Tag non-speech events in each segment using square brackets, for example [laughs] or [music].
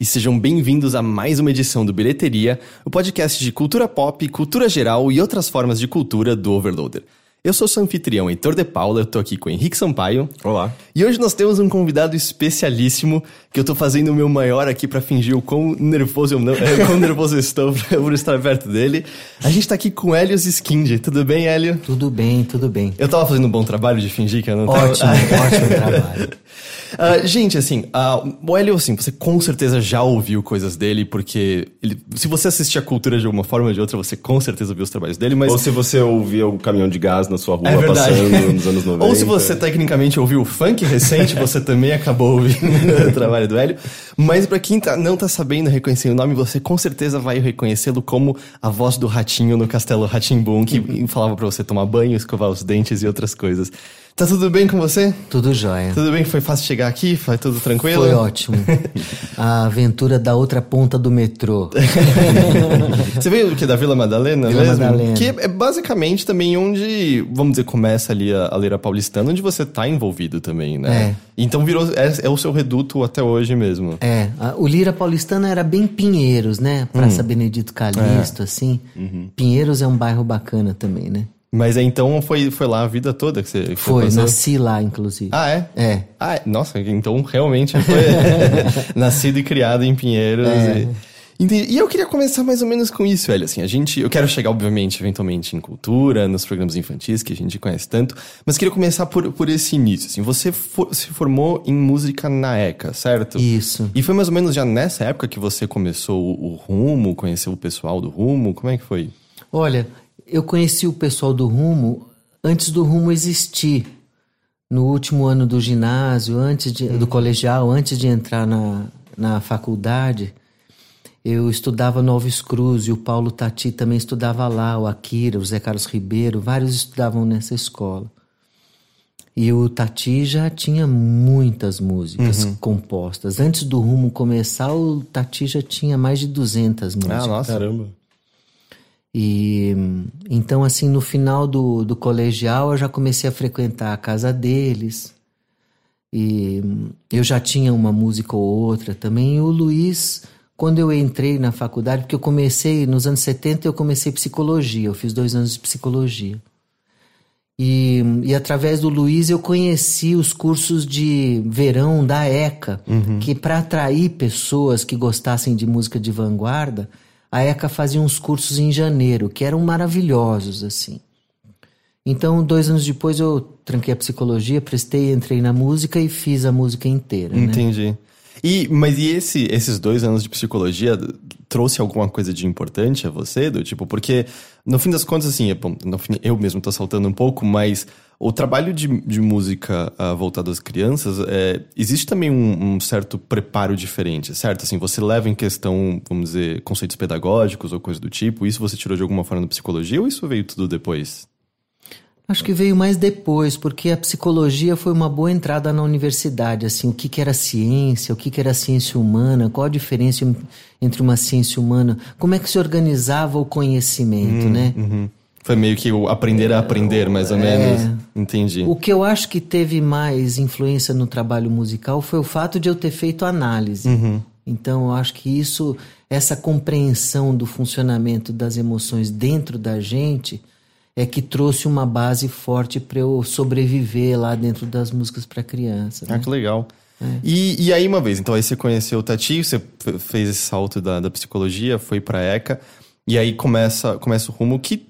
E sejam bem-vindos a mais uma edição do Bilheteria, o podcast de cultura pop, cultura geral e outras formas de cultura do Overloader. Eu sou seu anfitrião Heitor de Paula, eu tô aqui com o Henrique Sampaio. Olá. E hoje nós temos um convidado especialíssimo que eu tô fazendo o meu maior aqui para fingir o quão nervoso eu não, [laughs] é, quão nervoso eu estou [laughs] por estar perto dele. A gente tá aqui com Helios Skindi. Tudo bem, Hélio? Tudo bem, tudo bem. Eu tava fazendo um bom trabalho de fingir que eu não tava... Ótimo, [laughs] ótimo trabalho. Uh, gente, assim, uh, o Hélio, assim, você com certeza já ouviu coisas dele, porque ele, se você assistir a cultura de alguma forma ou de outra, você com certeza viu os trabalhos dele, mas... Ou se você ouvia o caminhão de gás na sua rua é passando nos anos 90. [laughs] Ou se você tecnicamente ouviu o funk recente, você também acabou ouvindo [laughs] o trabalho do Hélio. Mas para quem tá, não tá sabendo reconhecer o nome, você com certeza vai reconhecê-lo como a voz do ratinho no Castelo Ratimbum, que uhum. falava para você tomar banho, escovar os dentes e outras coisas. Tá tudo bem com você? Tudo jóia. Tudo bem? Foi fácil chegar aqui? Foi tudo tranquilo? Foi ótimo. A aventura da outra ponta do metrô. [laughs] você veio que? Da Vila Madalena Vila mesmo? Madalena. Que é basicamente também onde, vamos dizer, começa ali a, a Leira Paulistana, onde você tá envolvido também, né? É. Então virou, é, é o seu reduto até hoje mesmo. É. A, o Lira Paulistana era bem Pinheiros, né? Praça hum. Benedito Calixto, é. assim. Uhum. Pinheiros é um bairro bacana também, né? Mas então foi, foi lá a vida toda que você foi? Foi, nasci lá, inclusive. Ah, é? É. Ah, é. nossa, então realmente [laughs] foi [laughs] nascido e criado em Pinheiros. É. E... e... eu queria começar mais ou menos com isso, velho. Assim, a gente. Eu quero chegar, obviamente, eventualmente em cultura, nos programas infantis que a gente conhece tanto, mas queria começar por, por esse início. Assim, você for, se formou em música na ECA, certo? Isso. E foi mais ou menos já nessa época que você começou o, o rumo, conheceu o pessoal do rumo? Como é que foi? Olha, eu conheci o pessoal do Rumo antes do Rumo existir. No último ano do ginásio, antes de, do colegial, antes de entrar na, na faculdade, eu estudava no Alves Cruz e o Paulo Tati também estudava lá, o Akira, o Zé Carlos Ribeiro, vários estudavam nessa escola. E o Tati já tinha muitas músicas uhum. compostas. Antes do Rumo começar, o Tati já tinha mais de 200 músicas. Ah, nossa, caramba. E então, assim, no final do, do colegial, eu já comecei a frequentar a casa deles. E eu já tinha uma música ou outra também. E o Luiz, quando eu entrei na faculdade, porque eu comecei, nos anos 70, eu comecei psicologia. Eu fiz dois anos de psicologia. E, e através do Luiz eu conheci os cursos de verão da ECA, uhum. que para atrair pessoas que gostassem de música de vanguarda, a ECA fazia uns cursos em janeiro que eram maravilhosos, assim. Então, dois anos depois, eu tranquei a psicologia, prestei, entrei na música e fiz a música inteira. Né? Entendi. Né? E, mas e esse, esses dois anos de psicologia trouxe alguma coisa de importante a você? Do tipo, porque no fim das contas, assim, é, fim, eu mesmo tô saltando um pouco, mas o trabalho de, de música uh, voltado às crianças, é, existe também um, um, certo preparo diferente, certo? Assim, você leva em questão, vamos dizer, conceitos pedagógicos ou coisa do tipo, isso você tirou de alguma forma da psicologia ou isso veio tudo depois? Acho que veio mais depois, porque a psicologia foi uma boa entrada na universidade, assim, o que, que era ciência, o que, que era ciência humana, qual a diferença entre uma ciência humana, como é que se organizava o conhecimento, hum, né? Uhum. Foi meio que o aprender a aprender, mais ou é, menos. Entendi. O que eu acho que teve mais influência no trabalho musical foi o fato de eu ter feito análise. Uhum. Então, eu acho que isso, essa compreensão do funcionamento das emoções dentro da gente, é que trouxe uma base forte para eu sobreviver lá dentro das músicas para criança. Né? Ah, que legal. É. E, e aí, uma vez, então aí você conheceu o Tati, você fez esse salto da, da psicologia, foi para ECA, e aí começa, começa o rumo que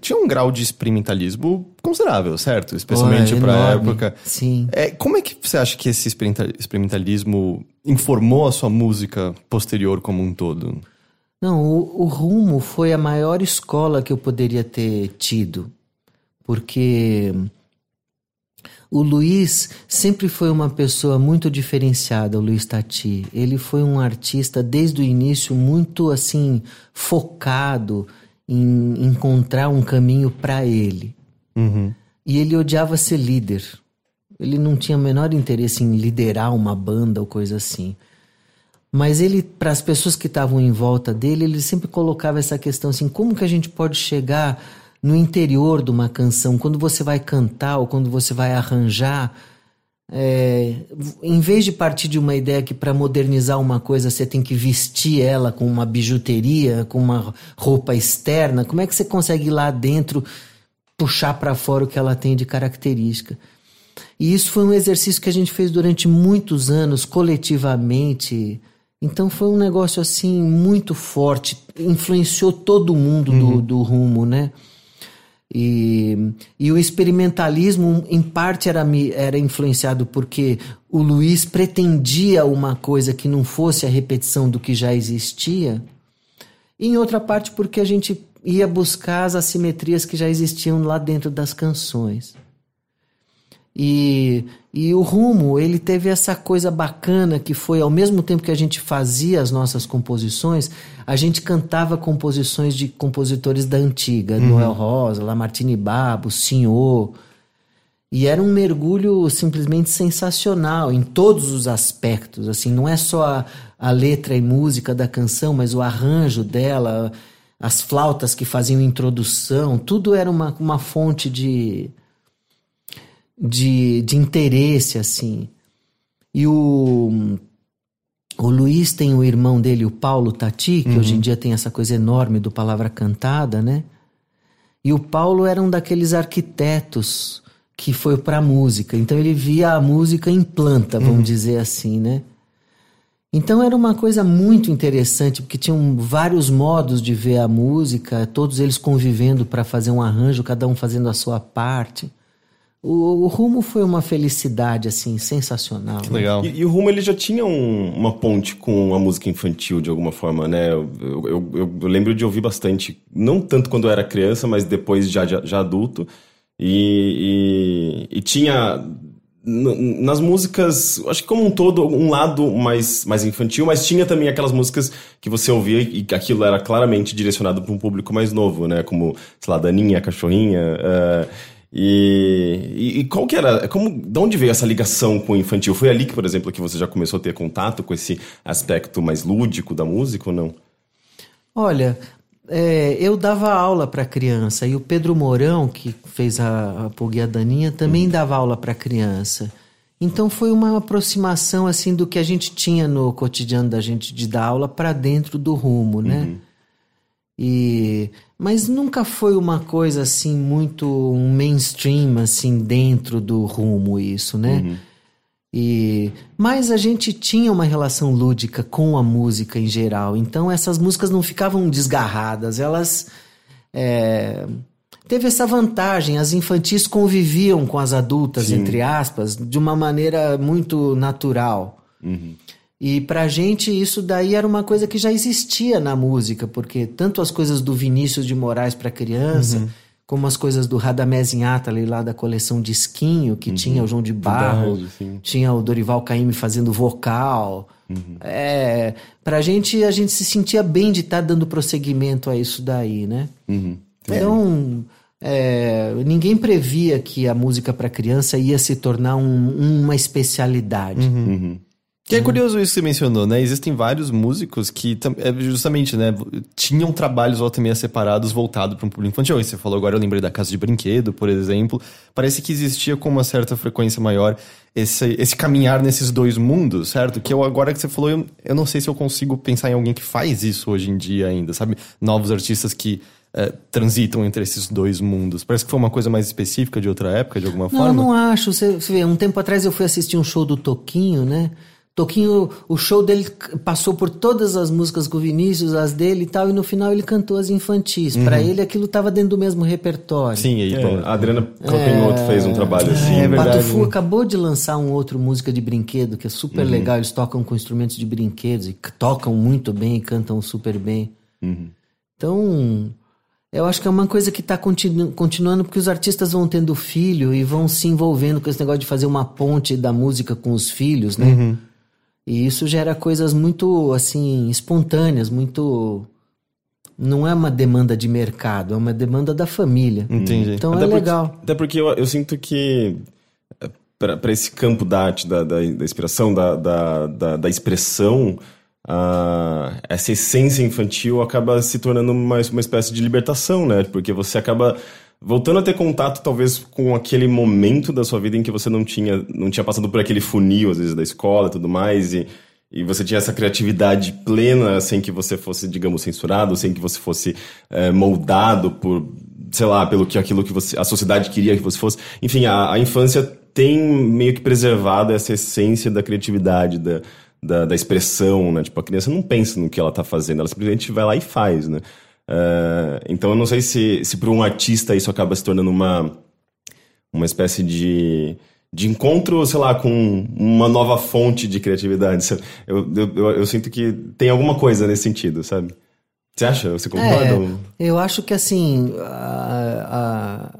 tinha um grau de experimentalismo considerável, certo? Especialmente para a época. Sim. É, como é que você acha que esse experimentalismo informou a sua música posterior como um todo? Não, o, o Rumo foi a maior escola que eu poderia ter tido, porque o Luiz sempre foi uma pessoa muito diferenciada, o Luiz Tati. Ele foi um artista desde o início muito assim focado em encontrar um caminho para ele. Uhum. E ele odiava ser líder. Ele não tinha o menor interesse em liderar uma banda ou coisa assim. Mas ele, para as pessoas que estavam em volta dele, ele sempre colocava essa questão assim: como que a gente pode chegar no interior de uma canção, quando você vai cantar ou quando você vai arranjar, é, em vez de partir de uma ideia que para modernizar uma coisa você tem que vestir ela com uma bijuteria, com uma roupa externa, como é que você consegue ir lá dentro puxar para fora o que ela tem de característica? E isso foi um exercício que a gente fez durante muitos anos, coletivamente. Então foi um negócio assim muito forte, influenciou todo mundo uhum. do, do rumo, né? E, e o experimentalismo, em parte, era, era influenciado porque o Luiz pretendia uma coisa que não fosse a repetição do que já existia, e em outra parte, porque a gente ia buscar as assimetrias que já existiam lá dentro das canções. E, e o rumo, ele teve essa coisa bacana que foi, ao mesmo tempo que a gente fazia as nossas composições, a gente cantava composições de compositores da antiga, uhum. Noel Rosa, Lamartine Babo, Senhor. E era um mergulho simplesmente sensacional em todos os aspectos. Assim, não é só a, a letra e música da canção, mas o arranjo dela, as flautas que faziam introdução, tudo era uma, uma fonte de, de, de interesse, assim. E o, o Luiz tem o irmão dele, o Paulo Tati, que uhum. hoje em dia tem essa coisa enorme do Palavra Cantada, né? E o Paulo era um daqueles arquitetos que foi para a música. Então ele via a música em planta, vamos uhum. dizer assim, né? Então era uma coisa muito interessante, porque tinham vários modos de ver a música, todos eles convivendo para fazer um arranjo, cada um fazendo a sua parte. O, o, Rumo foi uma felicidade, assim, sensacional. Que legal. E, e, o Rumo, ele já tinha um, uma ponte com a música infantil, de alguma forma, né? Eu, eu, eu, eu, lembro de ouvir bastante, não tanto quando eu era criança, mas depois já, já, já adulto. E, e, e, tinha nas músicas, acho que como um todo, um lado mais, mais infantil, mas tinha também aquelas músicas que você ouvia e aquilo era claramente direcionado para um público mais novo, né? Como, sei lá, Daninha, Cachorrinha. Uh, e, e, e, qual que era, como, de onde veio essa ligação com o infantil? Foi ali que, por exemplo, que você já começou a ter contato com esse aspecto mais lúdico da música ou não? Olha, é, eu dava aula para criança e o Pedro Mourão, que fez a, a Pulguia Daninha, também uhum. dava aula para criança. Então foi uma aproximação assim do que a gente tinha no cotidiano da gente de dar aula para dentro do rumo, né? Uhum. E mas nunca foi uma coisa assim muito um mainstream assim dentro do rumo isso, né? Uhum. E mas a gente tinha uma relação lúdica com a música em geral, então essas músicas não ficavam desgarradas, elas é, teve essa vantagem, as infantis conviviam com as adultas Sim. entre aspas de uma maneira muito natural. Uhum. E pra gente isso daí era uma coisa que já existia na música, porque tanto as coisas do Vinícius de Moraes para criança, uhum. como as coisas do Radamés Inhatali lá da coleção Disquinho, que uhum. tinha o João de Barro, Verdade, tinha o Dorival Caymmi fazendo vocal. Uhum. É, pra gente, a gente se sentia bem de estar tá dando prosseguimento a isso daí, né? Uhum. Então, é, ninguém previa que a música para criança ia se tornar um, uma especialidade. Uhum. Que é curioso isso que você mencionou, né? Existem vários músicos que, é, justamente, né, tinham trabalhos volta e meia separados voltados para um público infantil. E você falou agora, eu lembrei da Casa de Brinquedo, por exemplo. Parece que existia com uma certa frequência maior esse, esse caminhar nesses dois mundos, certo? Que eu, agora que você falou, eu, eu não sei se eu consigo pensar em alguém que faz isso hoje em dia ainda, sabe? Novos artistas que é, transitam entre esses dois mundos. Parece que foi uma coisa mais específica de outra época, de alguma não, forma. Não, não acho. Você, você vê, um tempo atrás eu fui assistir um show do Toquinho, né? Toquinho, o show dele passou por todas as músicas com o Vinícius, as dele e tal, e no final ele cantou as infantis. Uhum. Para ele aquilo estava dentro do mesmo repertório. Sim, aí, é, a Adriana Copinhoto é, fez um trabalho assim. É, verdade. Fu acabou de lançar um outro música de brinquedo que é super uhum. legal. Eles tocam com instrumentos de brinquedos e tocam muito bem e cantam super bem. Uhum. Então, eu acho que é uma coisa que está continu continuando porque os artistas vão tendo filho e vão se envolvendo com esse negócio de fazer uma ponte da música com os filhos, né? Uhum. E isso gera coisas muito, assim, espontâneas, muito. Não é uma demanda de mercado, é uma demanda da família. Entendi. Então até é porque, legal. Até porque eu, eu sinto que eh, para esse campo da arte, da, da, da inspiração, da, da, da, da expressão, uh, essa essência infantil acaba se tornando uma, uma espécie de libertação, né? Porque você acaba voltando a ter contato talvez com aquele momento da sua vida em que você não tinha, não tinha passado por aquele funil, às vezes, da escola e tudo mais, e, e você tinha essa criatividade plena sem que você fosse, digamos, censurado, sem que você fosse é, moldado por, sei lá, pelo que aquilo que você, a sociedade queria que você fosse. Enfim, a, a infância tem meio que preservado essa essência da criatividade, da, da, da, expressão, né? Tipo, a criança não pensa no que ela tá fazendo, ela simplesmente vai lá e faz, né? Uh, então eu não sei se, se para um artista isso acaba se tornando uma, uma espécie de, de encontro, sei lá, com uma nova fonte de criatividade. Eu, eu, eu, eu sinto que tem alguma coisa nesse sentido, sabe? Você acha? Você concorda? É, eu acho que assim, a,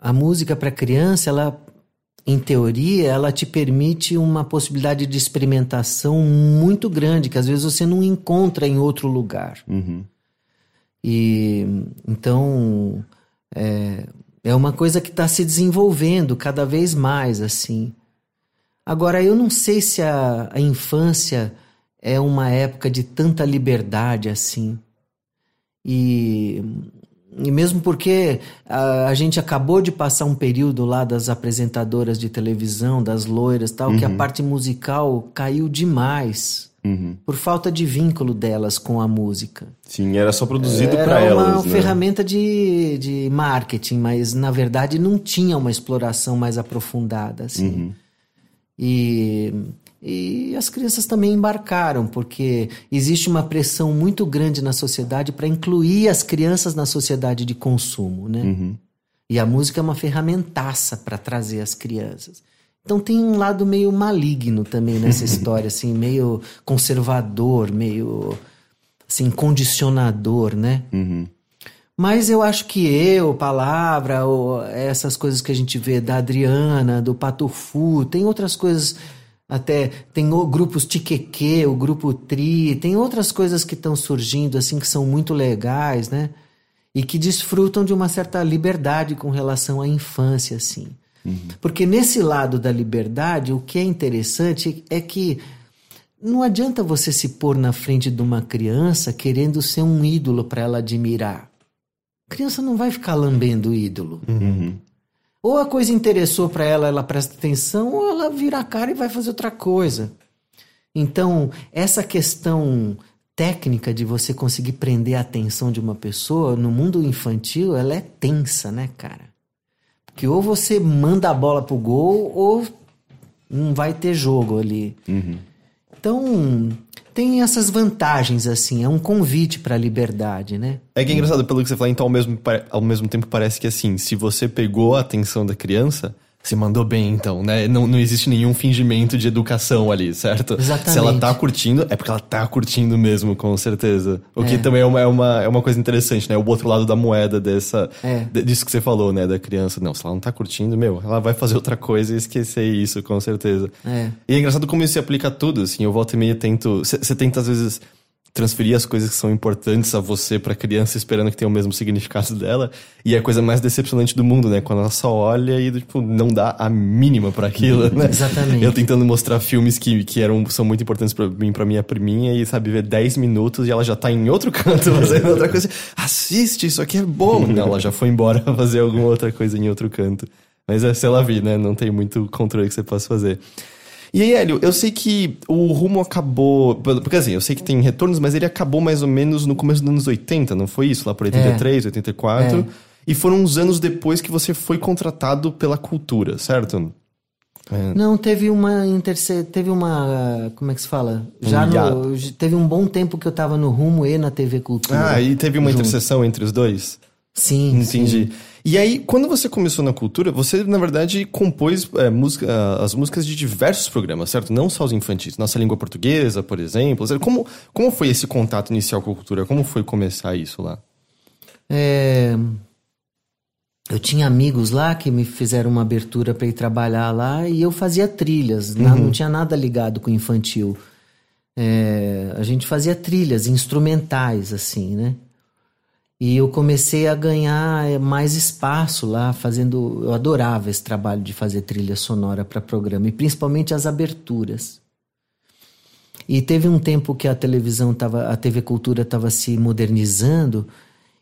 a, a música para criança, ela em teoria, ela te permite uma possibilidade de experimentação muito grande, que às vezes você não encontra em outro lugar. Uhum. E então é, é uma coisa que está se desenvolvendo cada vez mais assim. Agora eu não sei se a, a infância é uma época de tanta liberdade assim. E, e mesmo porque a, a, gente acabou de passar um período lá das apresentadoras de televisão, das loiras tal, uhum. que a uhum. parte musical caiu demais. Uhum. Por falta de vínculo delas com a música. Sim, era só produzido para elas. Era uma né? ferramenta de, de marketing, mas na verdade não tinha uma exploração mais aprofundada. Assim. Uhum. E, e as crianças também embarcaram, porque existe uma pressão muito grande na sociedade para incluir as crianças na sociedade de consumo. Né? Uhum. E a música é uma ferramentaça para trazer as crianças. Então tem um lado meio maligno também nessa história, assim, meio conservador, meio assim, condicionador, né? Uhum. Mas eu acho que eu, palavra, ou essas coisas que a gente vê da Adriana, do Patufu, tem outras coisas até tem o grupos Tiqueque, o grupo Tri, tem outras coisas que estão surgindo assim que são muito legais, né? E que desfrutam de uma certa liberdade com relação à infância, assim. Uhum. Porque nesse lado da liberdade, o que é interessante é que não adianta você se pôr na frente de uma criança querendo ser um ídolo para ela admirar. A criança não vai ficar lambendo o ídolo. Uhum. Ou a coisa interessou para ela, ela presta atenção, ou ela vira a cara e vai fazer outra coisa. Então, essa questão técnica de você conseguir prender a atenção de uma pessoa no mundo infantil, ela é tensa, né, cara? Que ou você manda a bola pro gol ou não vai ter jogo ali. Uhum. Então, tem essas vantagens, assim, é um convite para a liberdade, né? É que é engraçado, pelo que você fala, então ao mesmo, ao mesmo tempo parece que assim, se você pegou a atenção da criança, você mandou bem, então, né? Não, não existe nenhum fingimento de educação ali, certo? Exatamente. Se ela tá curtindo, é porque ela tá curtindo mesmo, com certeza. O que é. também é uma, é, uma, é uma coisa interessante, né? O outro lado da moeda dessa, é. disso que você falou, né? Da criança. Não, se ela não tá curtindo, meu, ela vai fazer outra coisa e esquecer isso, com certeza. É. E é engraçado como isso se aplica a tudo, assim. Eu volto e meio tento... Você tenta, às vezes transferir as coisas que são importantes a você para a criança esperando que tenha o mesmo significado [laughs] dela e é a coisa mais decepcionante do mundo, né? Quando ela só olha e tipo não dá a mínima para aquilo, né? Exatamente. Eu tentando mostrar filmes que, que eram são muito importantes para mim, para minha priminha e sabe ver 10 minutos e ela já tá em outro [laughs] canto fazendo outra coisa. Assiste, isso aqui é bom. Não, ela já foi embora [laughs] fazer alguma outra coisa em outro canto. Mas é, sei lá, vi, né? Não tem muito controle que você possa fazer. E aí, Hélio, eu sei que o rumo acabou. Porque assim, eu sei que tem retornos, mas ele acabou mais ou menos no começo dos anos 80, não foi isso? Lá por 83, é. 84. É. E foram uns anos depois que você foi contratado pela cultura, certo? É. Não, teve uma interse... teve uma. Como é que se fala? Já no... Teve um bom tempo que eu tava no rumo e na TV Cultura. Ah, e teve uma junto. interseção entre os dois? Sim. Entendi. Sim. E aí, quando você começou na cultura, você, na verdade, compôs é, música, as músicas de diversos programas, certo? Não só os infantis. Nossa Língua Portuguesa, por exemplo. Como, como foi esse contato inicial com a cultura? Como foi começar isso lá? É... Eu tinha amigos lá que me fizeram uma abertura para ir trabalhar lá e eu fazia trilhas. Uhum. Não, não tinha nada ligado com infantil. É... A gente fazia trilhas instrumentais, assim, né? E eu comecei a ganhar eh, mais espaço lá, fazendo. Eu adorava esse trabalho de fazer trilha sonora para programa, e principalmente as aberturas. E teve um tempo que a televisão estava, a TV Cultura estava se modernizando,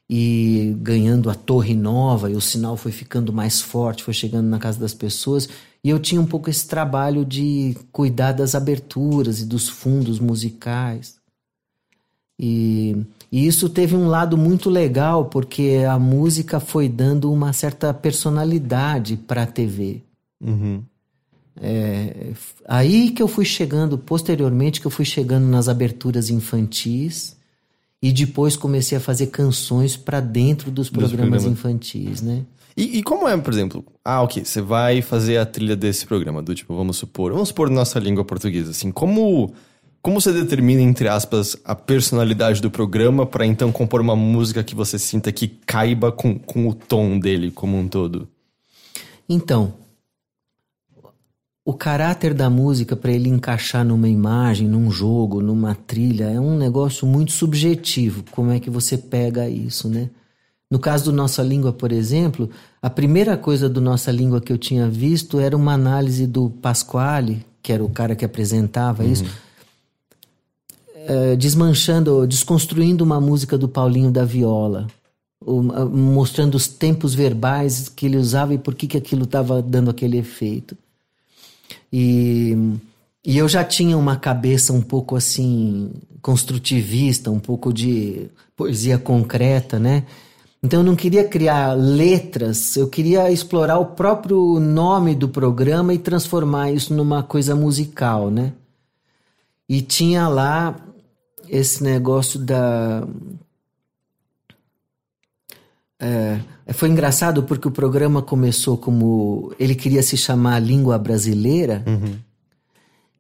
e ganhando a torre nova, e o sinal foi ficando mais forte, foi chegando na casa das pessoas, e eu tinha um pouco esse trabalho de cuidar das aberturas e dos fundos musicais. E, e isso teve um lado muito legal, porque a música foi dando uma certa personalidade para a TV. Uhum. É, aí que eu fui chegando, posteriormente, que eu fui chegando nas aberturas infantis e depois comecei a fazer canções para dentro dos programas, programas, infantis, né? E, e, como é, por exemplo, ah, ok, você vai fazer a trilha desse programa, do tipo, vamos supor, vamos supor nossa língua portuguesa, assim, como como você determina, entre aspas, a personalidade do programa para então compor uma música que você sinta que caiba com, com o tom dele como um todo? Então, o caráter da música para ele encaixar numa imagem, num jogo, numa trilha, é um negócio muito subjetivo. Como é que você pega isso, né? No caso do Nossa Língua, por exemplo, a primeira coisa do Nossa Língua que eu tinha visto era uma análise do Pasquale, que era o cara que apresentava uhum. isso, é, desmanchando, desconstruindo uma música do Paulinho da Viola, mostrando os tempos verbais que ele usava e por que, que aquilo estava dando aquele efeito. E, e eu já tinha uma cabeça um pouco assim, construtivista, um pouco de poesia concreta, né? Então eu não queria criar letras, eu queria explorar o próprio nome do programa e transformar isso numa coisa musical, né? E tinha lá esse negócio da. É, foi engraçado porque o programa começou como. Ele queria se chamar Língua Brasileira. Uhum.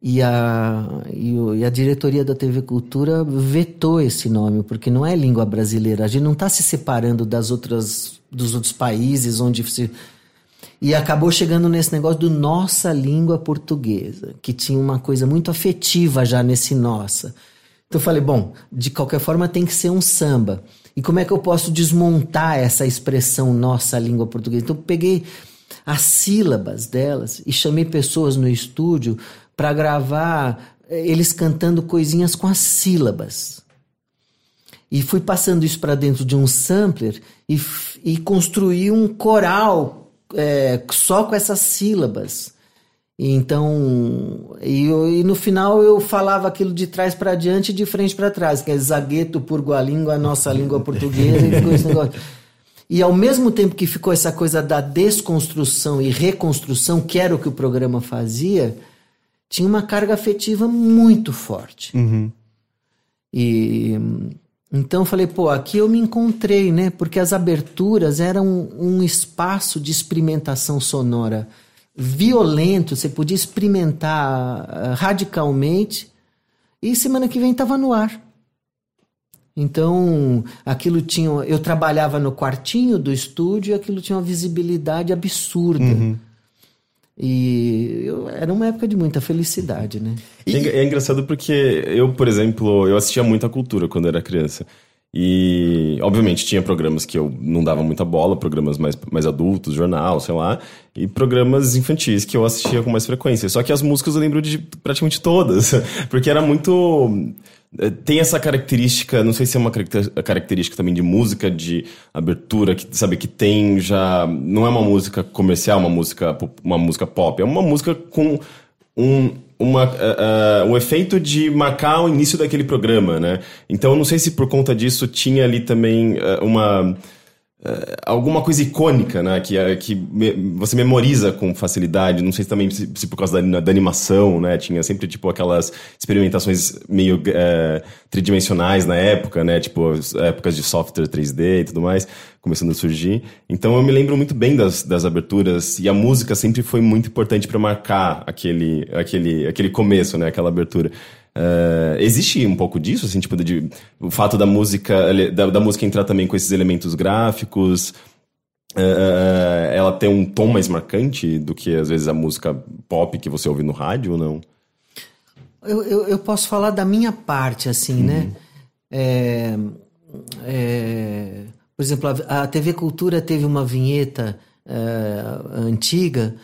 E a, e, e, a diretoria da TV Cultura vetou esse nome, porque não é língua brasileira. A gente não está se separando das outras, dos outros países onde se. E acabou chegando nesse negócio do nossa língua portuguesa, que tinha uma coisa muito afetiva já nesse nossa. Então eu falei, bom, de qualquer forma tem que ser um samba. E como é que eu posso desmontar essa expressão nossa língua portuguesa? Então eu peguei as sílabas delas e chamei pessoas no estúdio para gravar eh, eles cantando coisinhas com as sílabas. E fui passando isso para dentro de um sampler e, e construí um coral é, só com essas sílabas. Então, e, e, no final eu falava aquilo de trás para diante e de frente para trás, que é zagueto por língua, a nossa língua portuguesa, e ficou esse negócio. E ao mesmo tempo que ficou essa coisa da desconstrução e reconstrução, que era o que o programa fazia, tinha uma carga afetiva muito forte. Uhum. E então eu falei, pô, aqui eu me encontrei, né? Porque as aberturas eram um espaço de experimentação sonora violento, você podia experimentar uh, radicalmente, e semana que vem estava no ar. Então, aquilo tinha. Eu trabalhava no quartinho do estúdio e aquilo tinha uma visibilidade absurda. Uhum. E eu, era uma época de muita felicidade, né? E... É, engraçado porque eu, por exemplo, eu assistia muita cultura quando era criança. E, obviamente, tinha programas que eu não dava muita bola, programas mais, mais adultos, jornal, sei lá, e programas infantis que eu assistia com mais frequência. Só que as músicas eu lembro de praticamente todas, [laughs] porque era muito. Eh, tem essa característica, não sei se é uma característica também de música, de abertura, que sabe que tem já. Não é uma música comercial, uma música, uma música pop, é uma música com um, uma, uh, uh, um efeito de marcar o início daquele programa, né? Então, eu não sei se por conta disso tinha ali também uh, uma alguma coisa icônica, né? Que, uh, que me, você memoriza com facilidade. Não sei se também se, se por causa da, da, animação, né? Tinha sempre, tipo, aquelas experimentações meio uh, tridimensionais na época, né? Tipo, épocas de software 3D e tudo mais, começando a surgir. Então eu me lembro muito bem das, das aberturas e a música sempre foi muito importante para marcar aquele, aquele, aquele começo, né? Aquela abertura. Uh, existe um pouco disso, assim, tipo, de, o fato da música, da, da música entrar também com esses elementos gráficos, uh, ela tem um tom mais marcante do que, às vezes, a música pop que você ouve no rádio ou não? Eu, eu, eu posso falar da minha parte, assim, né? uhum. né? É, é, por exemplo, a, a, TV Cultura teve uma vinheta é, antiga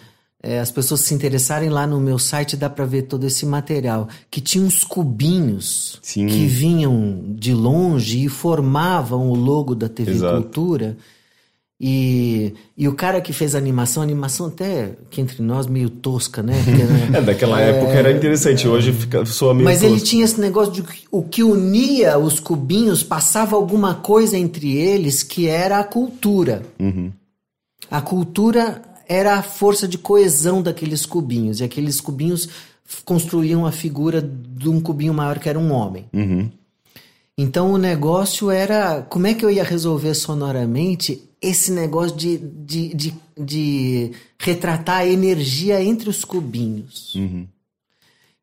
é, as pessoas se interessarem lá no meu site, dá para ver todo esse material. Que tinha uns cubinhos Sim. que vinham de longe e formavam o logo da TV Exato. Cultura. E, e o cara que fez a animação, a animação até que entre nós meio tosca, né? [laughs] Porque, né, É, daquela época era interessante, hoje fica, soa meio Mas ele tosco. tinha esse negócio de que o que unia os cubinhos passava alguma coisa entre eles que era a cultura. A cultura era a força de coesão daqueles cubinhos. E aqueles cubinhos construíam a figura de um cubinho maior que era um homem. Então o negócio era como é que eu ia resolver sonoramente esse negócio de, de, de, de retratar a energia entre os cubinhos.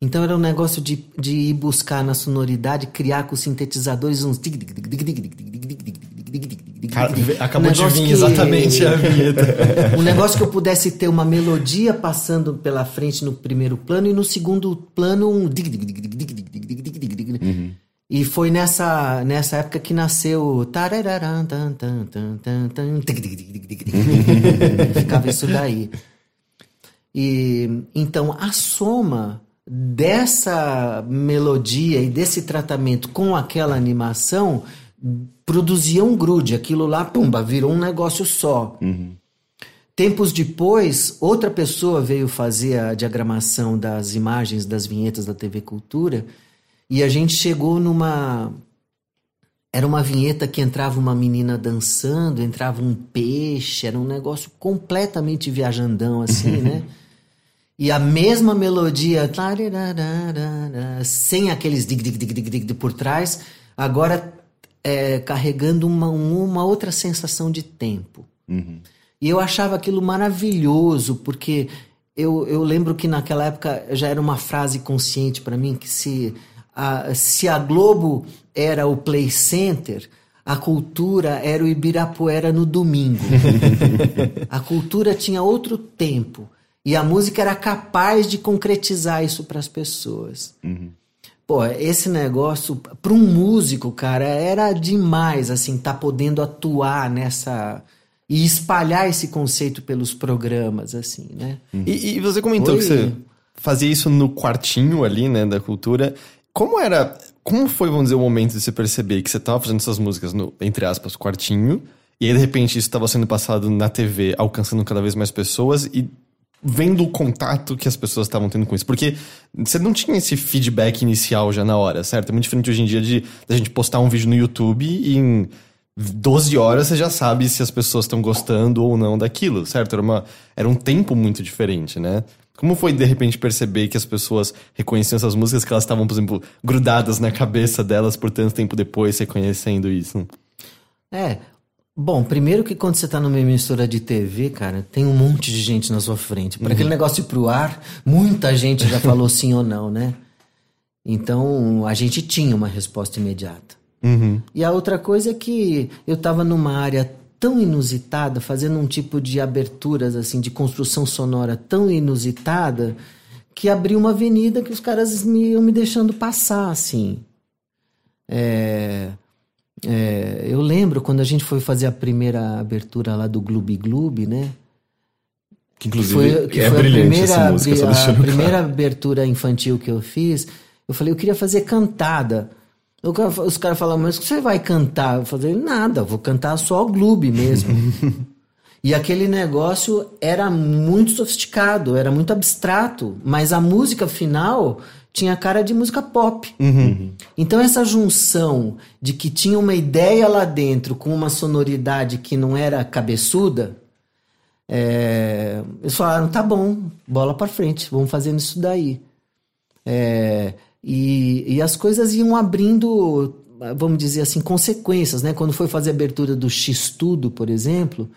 Então era um negócio de, de ir buscar na sonoridade, criar com os sintetizadores uns acabou de vir que... exatamente a vinheta. um negócio que eu pudesse ter uma melodia passando pela frente no primeiro plano e no segundo plano um uhum. E foi nessa, nessa época que nasceu. Ficava isso daí. E, então, a soma dessa melodia e desse tratamento com aquela animação produzia um grude. Aquilo lá, pumba, virou um negócio só. Tempos depois, outra pessoa veio fazer a diagramação das imagens das vinhetas da TV Cultura e a gente chegou numa. Era uma vinheta que entrava uma menina dançando, entrava um peixe, era um negócio completamente viajandão, assim, né? [laughs] E a mesma melodia, sem aqueles dig, dig, dig, dig, dig por trás, agora é, carregando uma, uma outra sensação de tempo. E eu achava aquilo maravilhoso, porque eu, eu lembro que naquela época já era uma frase consciente para mim que se a, se a Globo era o Play Center, a cultura era o Ibirapuera no domingo. [laughs] a cultura tinha outro tempo. E a música era capaz de concretizar isso para as pessoas. Pô, esse negócio, para um músico, cara, era demais, assim, tá podendo atuar nessa. e espalhar esse conceito pelos programas, assim, né? E, e você comentou Oi. que você fazia isso no quartinho ali, né, da cultura. Como era. Como foi, vamos dizer, o momento de você perceber que você tava fazendo essas músicas no, entre aspas, quartinho, e aí de repente isso estava sendo passado na TV, alcançando cada vez mais pessoas e vendo o contato que as pessoas estavam tendo com isso? Porque você não tinha esse feedback inicial já na hora, certo? É muito diferente hoje em dia de da gente postar um vídeo no YouTube e em 12 horas você já sabe se as pessoas estão gostando ou não daquilo, certo? Era, uma, era um tempo muito diferente, né? Como foi de repente perceber que as pessoas reconheciam essas músicas que elas estavam, por exemplo, grudadas na cabeça delas por tanto tempo depois, reconhecendo isso? É. Bom, primeiro que quando você tá numa emissora de TV, cara, tem um monte de gente na sua frente. Para aquele negócio ir pro ar, muita gente já [laughs] falou sim ou não, né? Então, a gente tinha uma resposta imediata. E a outra coisa é que eu tava numa área tão inusitada, fazendo um tipo de aberturas, assim, de construção sonora tão inusitada, que abriu uma avenida que os caras me, iam me deixando passar, assim. É... É, eu lembro quando a gente foi fazer a primeira abertura lá do Gloob Gloob, né? Que inclusive Foi, que é foi a brilhante primeira, essa música, a deixando primeira claro. abertura infantil que eu fiz. Eu falei, eu queria fazer cantada. Cara- Os caras falaram, mas você vai cantar? Eu falei, nada, vou cantar só o Gloob mesmo. [laughs] E aquele negócio era muito sofisticado, era muito abstrato, mas a música final tinha cara de música pop. Então essa junção de que tinha uma ideia lá dentro com uma sonoridade que não era cabeçuda, é, eles falaram, tá bom, bola pra frente, vamos fazendo isso daí. É, e, e as coisas iam abrindo, vamos dizer assim, consequências, né? Quando foi fazer a abertura do X-Tudo, por exemplo,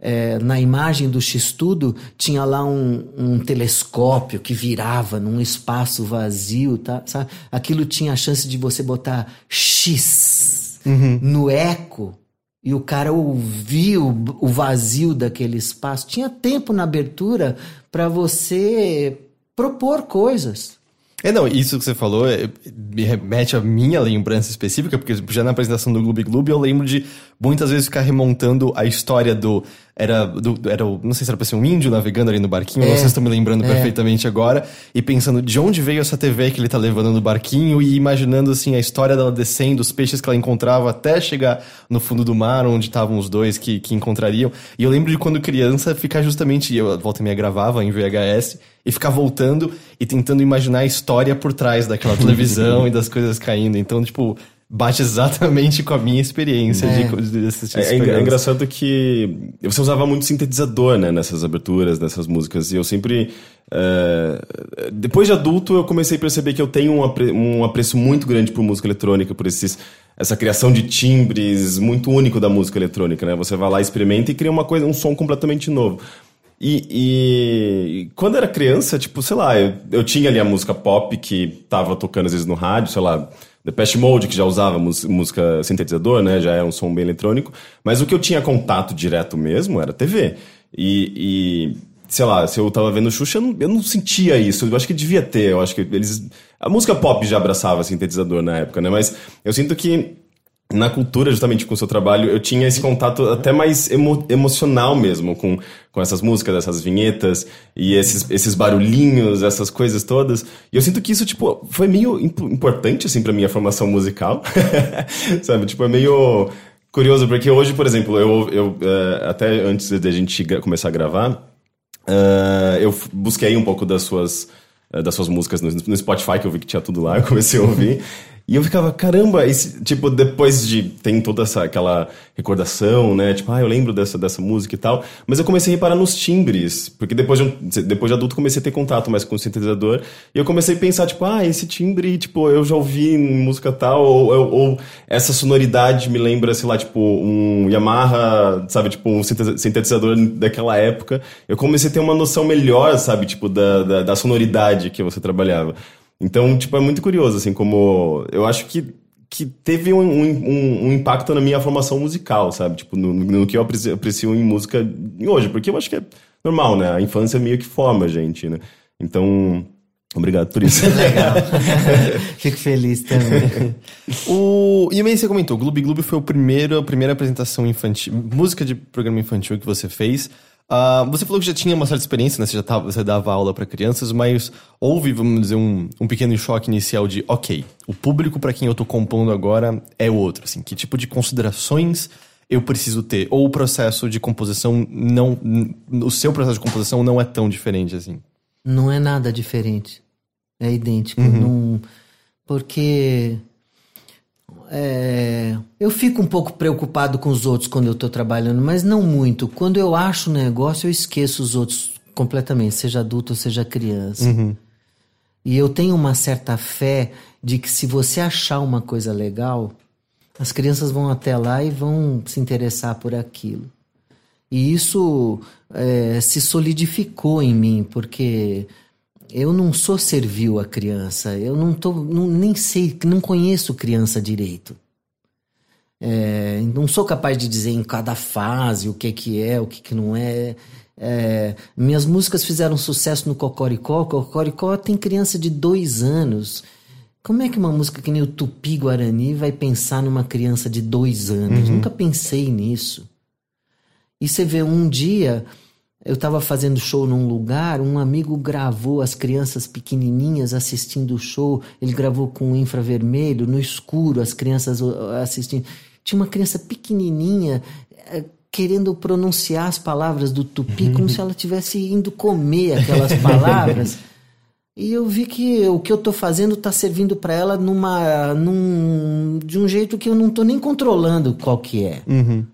é, na imagem do X-Tudo tinha lá um, um telescópio que virava num espaço vazio, tá? Sabe? Aquilo tinha a chance de você botar X no eco e o cara ouvir o, o vazio daquele espaço. Tinha tempo na abertura para você propor coisas. É, não, isso que você falou é, me remete à minha lembrança específica, porque já na apresentação do Gloob Gloob eu lembro de muitas vezes ficar remontando a história do. Era, do, era não sei se era pra ser um índio navegando ali no barquinho, é, vocês estão me lembrando é. perfeitamente agora, e pensando de onde veio essa TV que ele tá levando no barquinho e imaginando assim a história dela descendo, os peixes que ela encontrava até chegar no fundo do mar, onde estavam os dois que, que encontrariam. E eu lembro de quando criança ficar justamente, eu volta e meia gravava em VHS, e ficar voltando e tentando imaginar a história por trás daquela [laughs] televisão e das coisas caindo. Então, tipo, bate exatamente com a minha experiência é. de, de assistir é, é, engraçado que você usava muito sintetizador, né, nessas aberturas, nessas músicas, e eu sempre... Uh, depois de adulto, eu comecei a perceber que eu tenho um, apre um apreço muito grande por música eletrônica, por esses, essa criação de timbres muito único da música eletrônica, né? Você vai lá, experimenta e cria uma coisa, um som completamente novo. E, e, quando era criança, tipo, sei lá, eu, eu, tinha ali a música pop que tava tocando às vezes no rádio, sei lá, Pest Mode, que já usava música sintetizador, né? Já é um som bem eletrônico. Mas o que eu tinha contato direto mesmo era TV. E, e sei lá, se eu tava vendo Xuxa, eu não, eu não, sentia isso. Eu acho que devia ter. Eu acho que eles. A música pop já abraçava sintetizador na época, né? Mas eu sinto que na cultura, justamente com o seu trabalho, eu tinha esse contato até mais emo emocional mesmo com, com essas músicas, essas vinhetas e esses, esses barulhinhos, essas coisas todas. E eu sinto que isso, tipo, foi meio imp importante, assim, pra minha formação musical. [laughs] Sabe? Tipo, é meio curioso, porque hoje, por exemplo, eu, eu uh, até antes de a gente começar a gravar, uh, eu busquei um pouco das suas eh, das suas músicas no, no, Spotify, que eu vi que tinha tudo lá, [laughs] eu comecei a ouvir. E eu ficava, caramba, esse, tipo, depois de. Tem toda essa, aquela recordação, né? Tipo, ah, eu lembro dessa, dessa música e tal. Mas eu comecei a reparar nos timbres, porque depois de, depois de adulto comecei a ter contato mais com o sintetizador. E eu comecei a pensar, tipo, ah, esse timbre, tipo, eu já ouvi em música tal, ou, ou, ou essa sonoridade me lembra, sei lá, tipo, um Yamaha, sabe, tipo, um sintetizador daquela época. Eu comecei a ter uma noção melhor, sabe, tipo, da, da, da sonoridade que você trabalhava. Então, tipo, é muito curioso, assim, como. Eu acho que, que teve um, um, um impacto na minha formação musical, sabe? Tipo, no, no que eu aprecio, aprecio em música hoje, porque eu acho que é normal, né? A infância meio que forma a gente, né? Então. Obrigado por isso. [laughs] Legal. [laughs] Fico feliz também. o, e também você comentou, o Gloob Gloob foi o primeiro, a primeira apresentação infantil, música de programa infantil que você fez. Uh, você falou que já tinha uma certa experiência, né? Você já tava, você dava aula para crianças, mas houve, vamos dizer, um, um pequeno choque inicial de, ok, o público para quem eu tô compondo agora é o outro, assim, que tipo de considerações eu preciso ter? Ou o processo de composição não, o seu processo de composição não é tão diferente assim? Não é nada diferente, é idêntico, uhum. não, porque é, eu fico um pouco preocupado com os outros quando eu estou trabalhando, mas não muito. Quando eu acho um negócio, eu esqueço os outros completamente, seja adulto ou seja criança. Uhum. E eu tenho uma certa fé de que se você achar uma coisa legal, as crianças vão até lá e vão se interessar por aquilo. E isso é, se solidificou em mim, porque eu não sou servil a criança, eu não tô, não, nem sei, não conheço criança direito. É, não sou capaz de dizer em cada fase o que que é, o que que não é. é minhas músicas fizeram sucesso no Cocoricó. Cocoricó tem criança de dois anos. Como é que uma música que nem o Tupi Guarani vai pensar numa criança de dois anos? Uhum. Nunca pensei nisso. E você vê um dia eu estava fazendo show num lugar, um amigo gravou as crianças pequenininhas assistindo o show. Ele gravou com infravermelho, no escuro, as crianças assistindo. Tinha uma criança pequenininha eh, querendo pronunciar as palavras do tupi [laughs] como se ela tivesse indo comer aquelas palavras. E eu vi que o que eu estou fazendo está servindo para ela numa, num, de um jeito que eu não estou nem controlando qual que é. Uhum.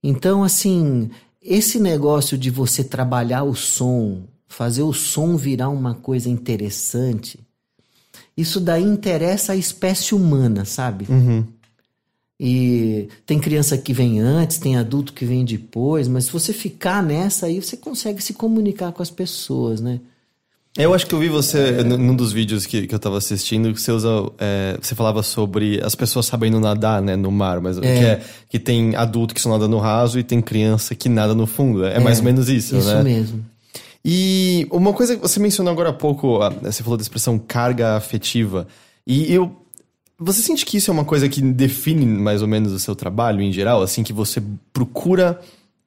Então, assim, esse negócio de você trabalhar o som, fazer o som virar uma coisa interessante, isso daí interessa a espécie humana, sabe? Uhum. E tem criança que vem antes, tem adulto que vem depois, mas se você ficar nessa aí, você consegue se comunicar com as pessoas, né? Eu acho que eu vi você, num dos vídeos que, que eu tava assistindo, que você usa. É, você falava sobre as pessoas sabendo nadar, né, no mar, mas é. Que, é, que tem adulto que só nada no raso e tem criança que nada no fundo. É, é mais ou menos isso, isso né? Isso mesmo. E uma coisa que você mencionou agora há pouco, você falou da expressão carga afetiva. E eu. Você sente que isso é uma coisa que define mais ou menos o seu trabalho em geral? Assim, que você procura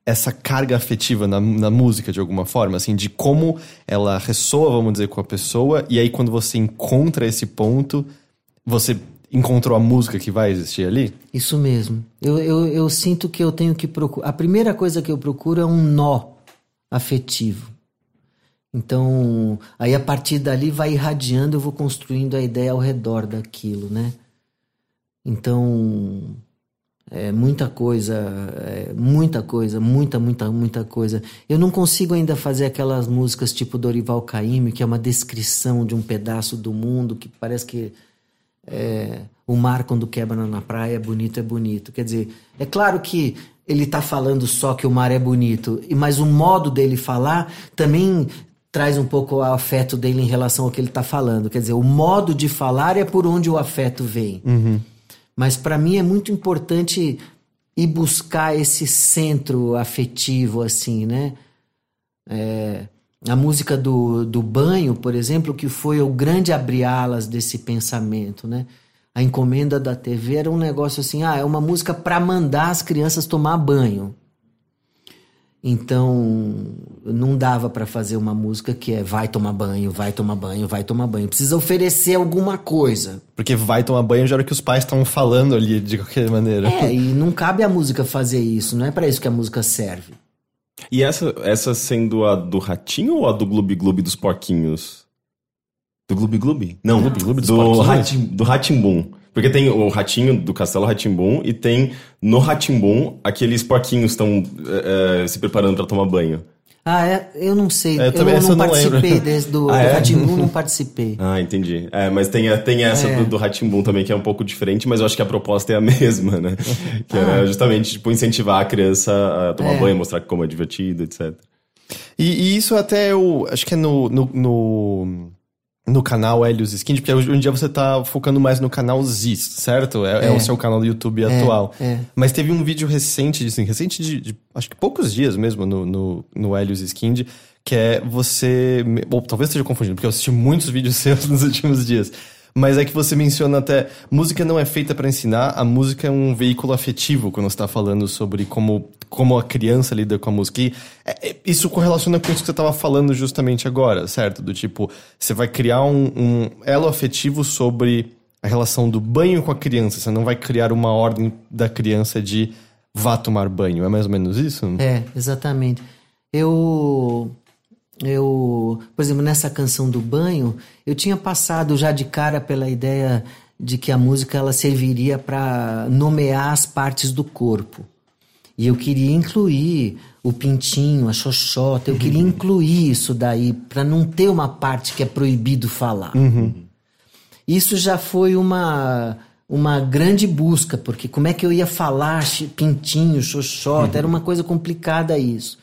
essa carga afetiva na, na música de alguma forma? Assim, de como ela ressoa, vamos dizer, com a pessoa. E aí, quando você encontra esse ponto, você encontrou a música que vai existir ali? Isso mesmo. Eu, eu, eu sinto que eu tenho que procurar. A primeira coisa que eu procuro é um nó afetivo. Então, aí a partir dali vai irradiando, eu vou construindo a ideia ao redor daquilo, né? Então, é muita coisa, é muita coisa, muita, muita, muita coisa. Eu não consigo ainda fazer aquelas músicas tipo Dorival Caymmi, que é uma descrição de um pedaço do mundo que parece que é, o mar quando quebra na praia é bonito, é bonito. Quer dizer, é claro que ele está falando só que o mar é bonito, mas o modo dele falar também traz um pouco o afeto dele em relação ao que ele está falando. Quer dizer, o modo de falar é por onde o afeto vem. Uhum. Mas para mim é muito importante ir buscar esse centro afetivo, assim, né? É, a música do, do banho, por exemplo, que foi o grande abri-alas desse pensamento, né? A encomenda da TV era um negócio assim, ah, é uma música para mandar as crianças tomar banho. Então, não dava para fazer uma música que é vai tomar banho, vai tomar banho, vai tomar banho. Precisa oferecer alguma coisa. Porque vai tomar banho já era o que os pais estavam falando ali, de qualquer maneira. É, e não cabe a música fazer isso, não é para isso que a música serve. E essa, essa sendo a do Ratinho ou a do Gloob Gloob dos Porquinhos? Do Gloob Gloob? Não, Gloob Gloob dos do, Porquinhos? Ratim, do Ratimbum. Porque tem o ratinho do Castelo Ratimbum e tem no Ratimbum aqueles porquinhos estão é, é, se preparando para tomar banho. Ah, é? Eu não sei. É, eu também essa não eu não participei lembro. desse do, [laughs] Ah, do é? Não participei. [laughs] Ah, entendi. É, mas tem, a- tem essa É. do, do Ratimbum também que é um pouco diferente, mas eu acho que a proposta é a [laughs] mesma, né? Que é justamente tipo, incentivar a criança a tomar É. banho, mostrar como é divertido, etc. E, e isso até eu acho que é no, no, no, no canal Helios Skin, porque hoje em dia você tá focando mais no canal Ziz, certo? É, é É. o seu canal do YouTube atual. é. Mas teve um vídeo recente, assim, recente de, de, acho que poucos dias mesmo no, no, no Helios Skind, que é você. Ou talvez esteja confundindo, porque eu assisti muitos vídeos [laughs] seus nos últimos dias. Mas é que você menciona até, música não é feita para ensinar, a música é um veículo afetivo quando você tá falando sobre como, como a criança lida com a música. E é- é- isso correlaciona com isso que você tava falando justamente agora, certo? Do tipo, você vai criar um, um elo afetivo sobre a relação do banho com a criança. Você não vai criar uma ordem da criança de vá tomar banho. É mais ou menos isso? É, exatamente. Eu, eu, por exemplo, nessa canção do banho, eu tinha passado já de cara pela ideia de que a música ela serviria para nomear as partes do corpo. E eu queria incluir o pintinho, a xoxota, eu queria incluir isso daí para não ter uma parte que é proibido falar. Isso já foi uma uma grande busca, porque como é que eu ia falar pintinho, xoxota, era uma coisa complicada isso.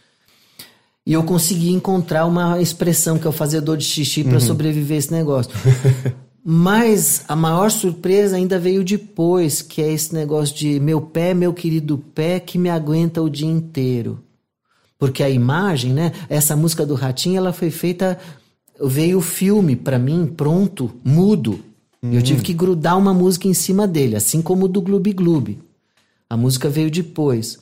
E eu consegui encontrar uma expressão que é o fazedor de xixi para sobreviver a esse negócio. [laughs] Mas a maior surpresa ainda veio depois, que é esse negócio de meu pé, meu querido pé, que me aguenta o dia inteiro. Porque a imagem, né? Essa música do Ratinho, ela foi feita. Veio o filme pra mim pronto, mudo. Eu tive que grudar uma música em cima dele, assim como o do Gloob Gloob. A música veio depois.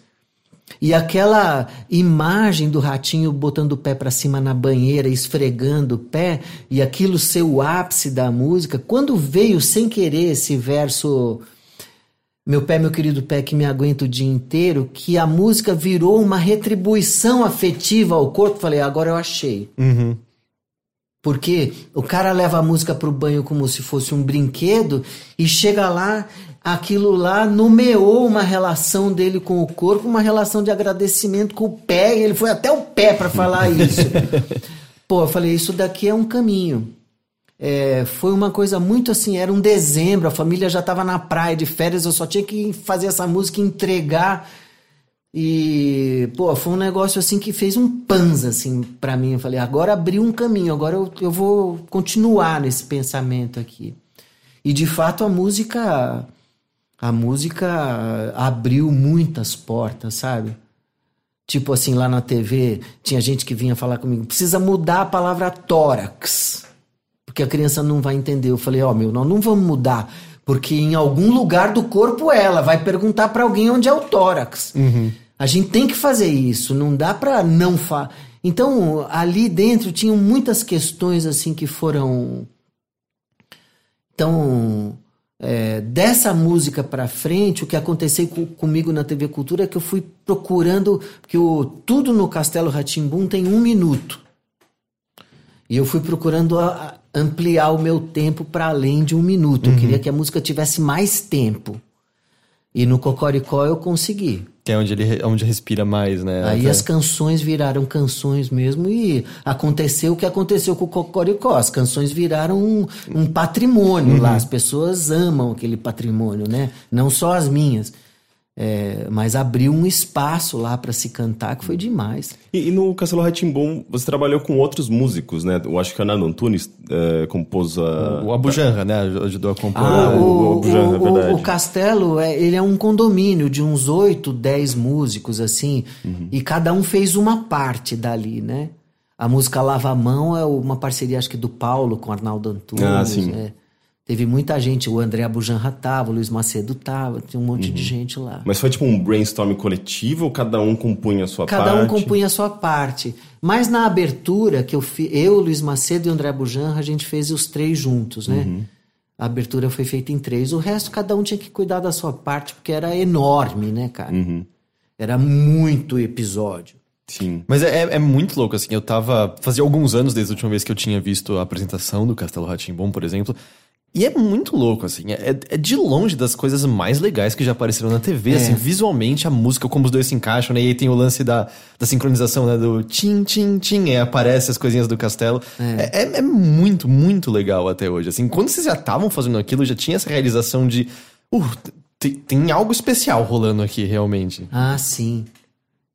E aquela imagem do ratinho botando o pé pra cima na banheira, esfregando o pé, e aquilo ser o ápice da música, quando veio sem querer esse verso meu pé, meu querido pé que me aguenta o dia inteiro, que a música virou uma retribuição afetiva ao corpo. Falei, agora eu achei. Uhum. Porque o cara leva a música pro banho como se fosse um brinquedo e chega lá, aquilo lá nomeou uma relação dele com o corpo, uma relação de agradecimento com o pé, e ele foi até o pé para falar [laughs] isso. Pô, eu falei, isso daqui é um caminho. É, foi uma coisa muito assim, era um dezembro, a família já estava na praia de férias, eu só tinha que fazer essa música e entregar. E, pô, foi um negócio assim que fez um panza assim para mim. Eu falei, agora abriu um caminho, agora eu, eu vou continuar nesse pensamento aqui. E de fato a música a música abriu muitas portas, sabe? Tipo assim, lá na TV, tinha gente que vinha falar comigo, precisa mudar a palavra tórax, porque a criança não vai entender. Eu falei, ó, oh, meu, nós não vamos mudar, porque em algum lugar do corpo ela vai perguntar para alguém onde é o tórax. Uhum. A gente tem que fazer isso, não dá para não falar. Então, ali dentro tinham muitas questões assim que foram então é, dessa música para frente, o que aconteceu com, comigo na TV Cultura é que eu fui procurando, que o Tudo no Castelo Ratimbum tem um minuto. E eu fui procurando a, a ampliar o meu tempo para além de um minuto. Uhum. Eu queria que a música tivesse mais tempo. E no Cocoricó eu consegui. Que é onde ele onde respira mais, né? Aí Até... as canções viraram canções mesmo e aconteceu o que aconteceu com o Cocoricó. As canções viraram um, um patrimônio uhum. lá. As pessoas amam aquele patrimônio, né? Não só as minhas. É, mas abriu um espaço lá para se cantar que foi demais. E, e no Castelo Ratimbom você trabalhou com outros músicos, né? Eu acho que a Nana Antunes é, compôs a... O Abujanra, né? Ajudou a compor. Ah, o, o, Abujanra, o, é o, o Castelo, é, ele é um condomínio de uns oito, dez músicos, assim, uhum. e cada um fez uma parte dali, né? A música Lava a Mão é uma parceria, acho que do Paulo com Arnaldo Antunes. Ah, sim. É. Teve muita gente, o André Abujanra tava, o Luiz Macedo tava, tinha um monte uhum. de gente lá. Mas foi tipo um brainstorm coletivo ou cada um compunha a sua cada parte? Cada um compunha a sua parte. Mas na abertura, que eu fiz, eu, Luiz Macedo e o André Abujanra, a gente fez os três juntos, né? Uhum. A abertura foi feita em três. O resto, cada um tinha que cuidar da sua parte, porque era enorme, né, cara? Uhum. Era muito episódio. Sim. Mas é, é, muito louco, assim. Eu tava. Fazia alguns anos desde a última vez que eu tinha visto a apresentação do Castelo Ratimbom, por exemplo. E é muito louco, assim. É, é, de longe das coisas mais legais que já apareceram na TV, é. assim. Visualmente, a música, como os dois se encaixam, né? E aí tem o lance da, da sincronização, né? Do tim, tim, tim. E aparece as coisinhas do castelo. É. é, é muito, muito legal até hoje, assim. Quando vocês já estavam fazendo aquilo, já tinha essa realização de... Uh, tem, tem algo especial rolando aqui, realmente. Ah, sim.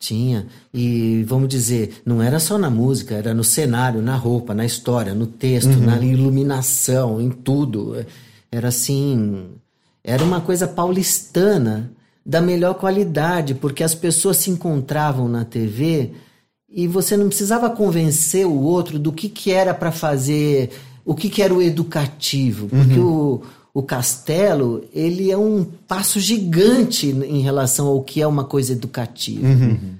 Tinha. E vamos dizer, não era só na música, era no cenário, na roupa, na história, no texto, uhum. na iluminação, em tudo. Era assim. Era uma coisa paulistana da melhor qualidade, porque as pessoas se encontravam na TV e você não precisava convencer o outro do que, que era para fazer, o que, que era o educativo, porque uhum. o o castelo, ele é um passo gigante em relação ao que é uma coisa educativa. Uhum.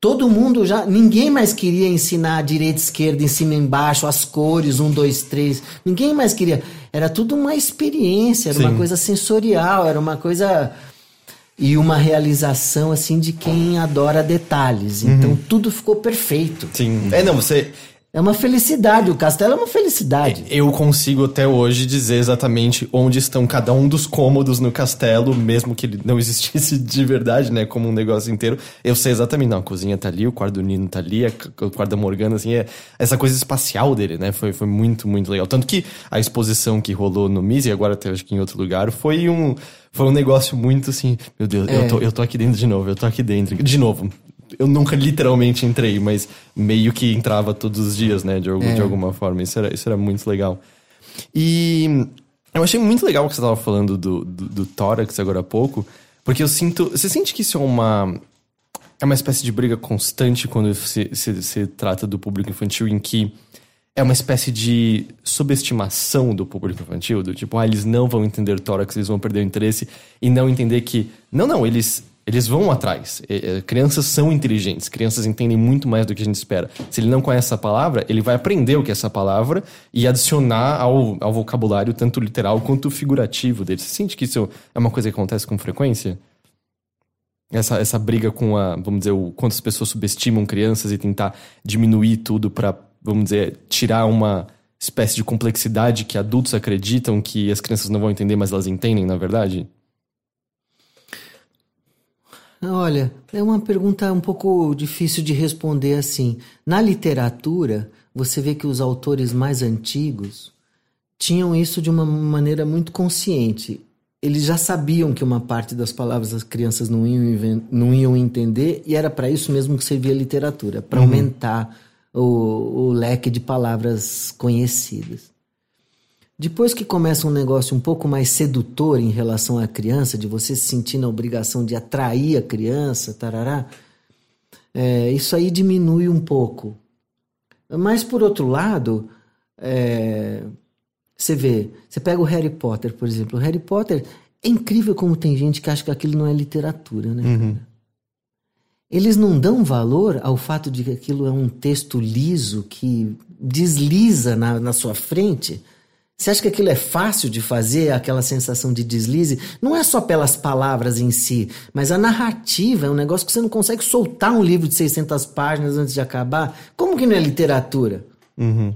Todo mundo já. Ninguém mais queria ensinar direita, esquerda, em cima, embaixo, as cores, um, dois, três. Ninguém mais queria. Era tudo uma experiência, era Sim. uma coisa sensorial, era uma coisa. E uma realização, assim, de quem adora detalhes. Então uhum. tudo ficou perfeito. Sim. É, não, você. É uma felicidade, o castelo é uma felicidade. Eu consigo até hoje dizer exatamente onde estão cada um dos cômodos no castelo, mesmo que ele não [laughs] existisse de verdade, né, como um negócio inteiro. Eu sei exatamente, não, a cozinha tá ali, o quarto do Nino tá ali, o quarto da Morgana, assim, é essa coisa espacial dele, né, foi, foi muito, muito legal. Tanto que a exposição que rolou no MIS, e agora até acho que em outro lugar, foi um, foi um negócio muito assim, meu Deus, é. eu, tô, eu tô aqui dentro de novo, eu tô aqui dentro. De novo, eu nunca literalmente entrei, mas meio que entrava todos os dias, né? De, é. de alguma forma. Isso era, isso era muito legal. E eu achei muito legal o que você estava falando do, do, do tórax agora há pouco, porque eu sinto. Você sente que isso é uma. É uma espécie de briga constante quando se, se, se trata do público infantil, em que é uma espécie de subestimação do público infantil, do tipo, ah, eles não vão entender tórax, eles vão perder o interesse, e não entender que, não, não, eles eles vão atrás. crianças são inteligentes, crianças entendem muito mais do que a gente espera. Se ele não conhece essa palavra, ele vai aprender o que é essa palavra e adicionar ao, ao vocabulário tanto literal quanto figurativo dele. Você sente que isso é uma coisa que acontece com frequência? Essa, essa briga com a, vamos dizer, o quanto as pessoas subestimam crianças e tentar diminuir tudo para, vamos dizer, tirar uma espécie de complexidade que adultos acreditam que as crianças não vão entender, mas elas entendem, na verdade? Olha, é uma pergunta um pouco difícil de responder assim. Na literatura, você vê que os autores mais antigos tinham isso de uma maneira muito consciente. Eles já sabiam que uma parte das palavras as crianças não iam, não iam entender, e era para isso mesmo que servia a literatura para uhum. aumentar o, o leque de palavras conhecidas. Depois que começa um negócio um pouco mais sedutor em relação à criança, de você se sentir na obrigação de atrair a criança, tarará, É, isso aí diminui um pouco. Mas, por outro lado, é, você vê, você pega o Harry Potter, por exemplo. O Harry Potter é incrível como tem gente que acha que aquilo não é literatura, né? Uhum. Eles não dão valor ao fato de que aquilo é um texto liso que desliza na, na sua frente. Você acha que aquilo é fácil de fazer, aquela sensação de deslize? Não é só pelas palavras em si, mas a narrativa é um negócio que você não consegue soltar um livro de 600 páginas antes de acabar. Como que não é literatura? Uhum.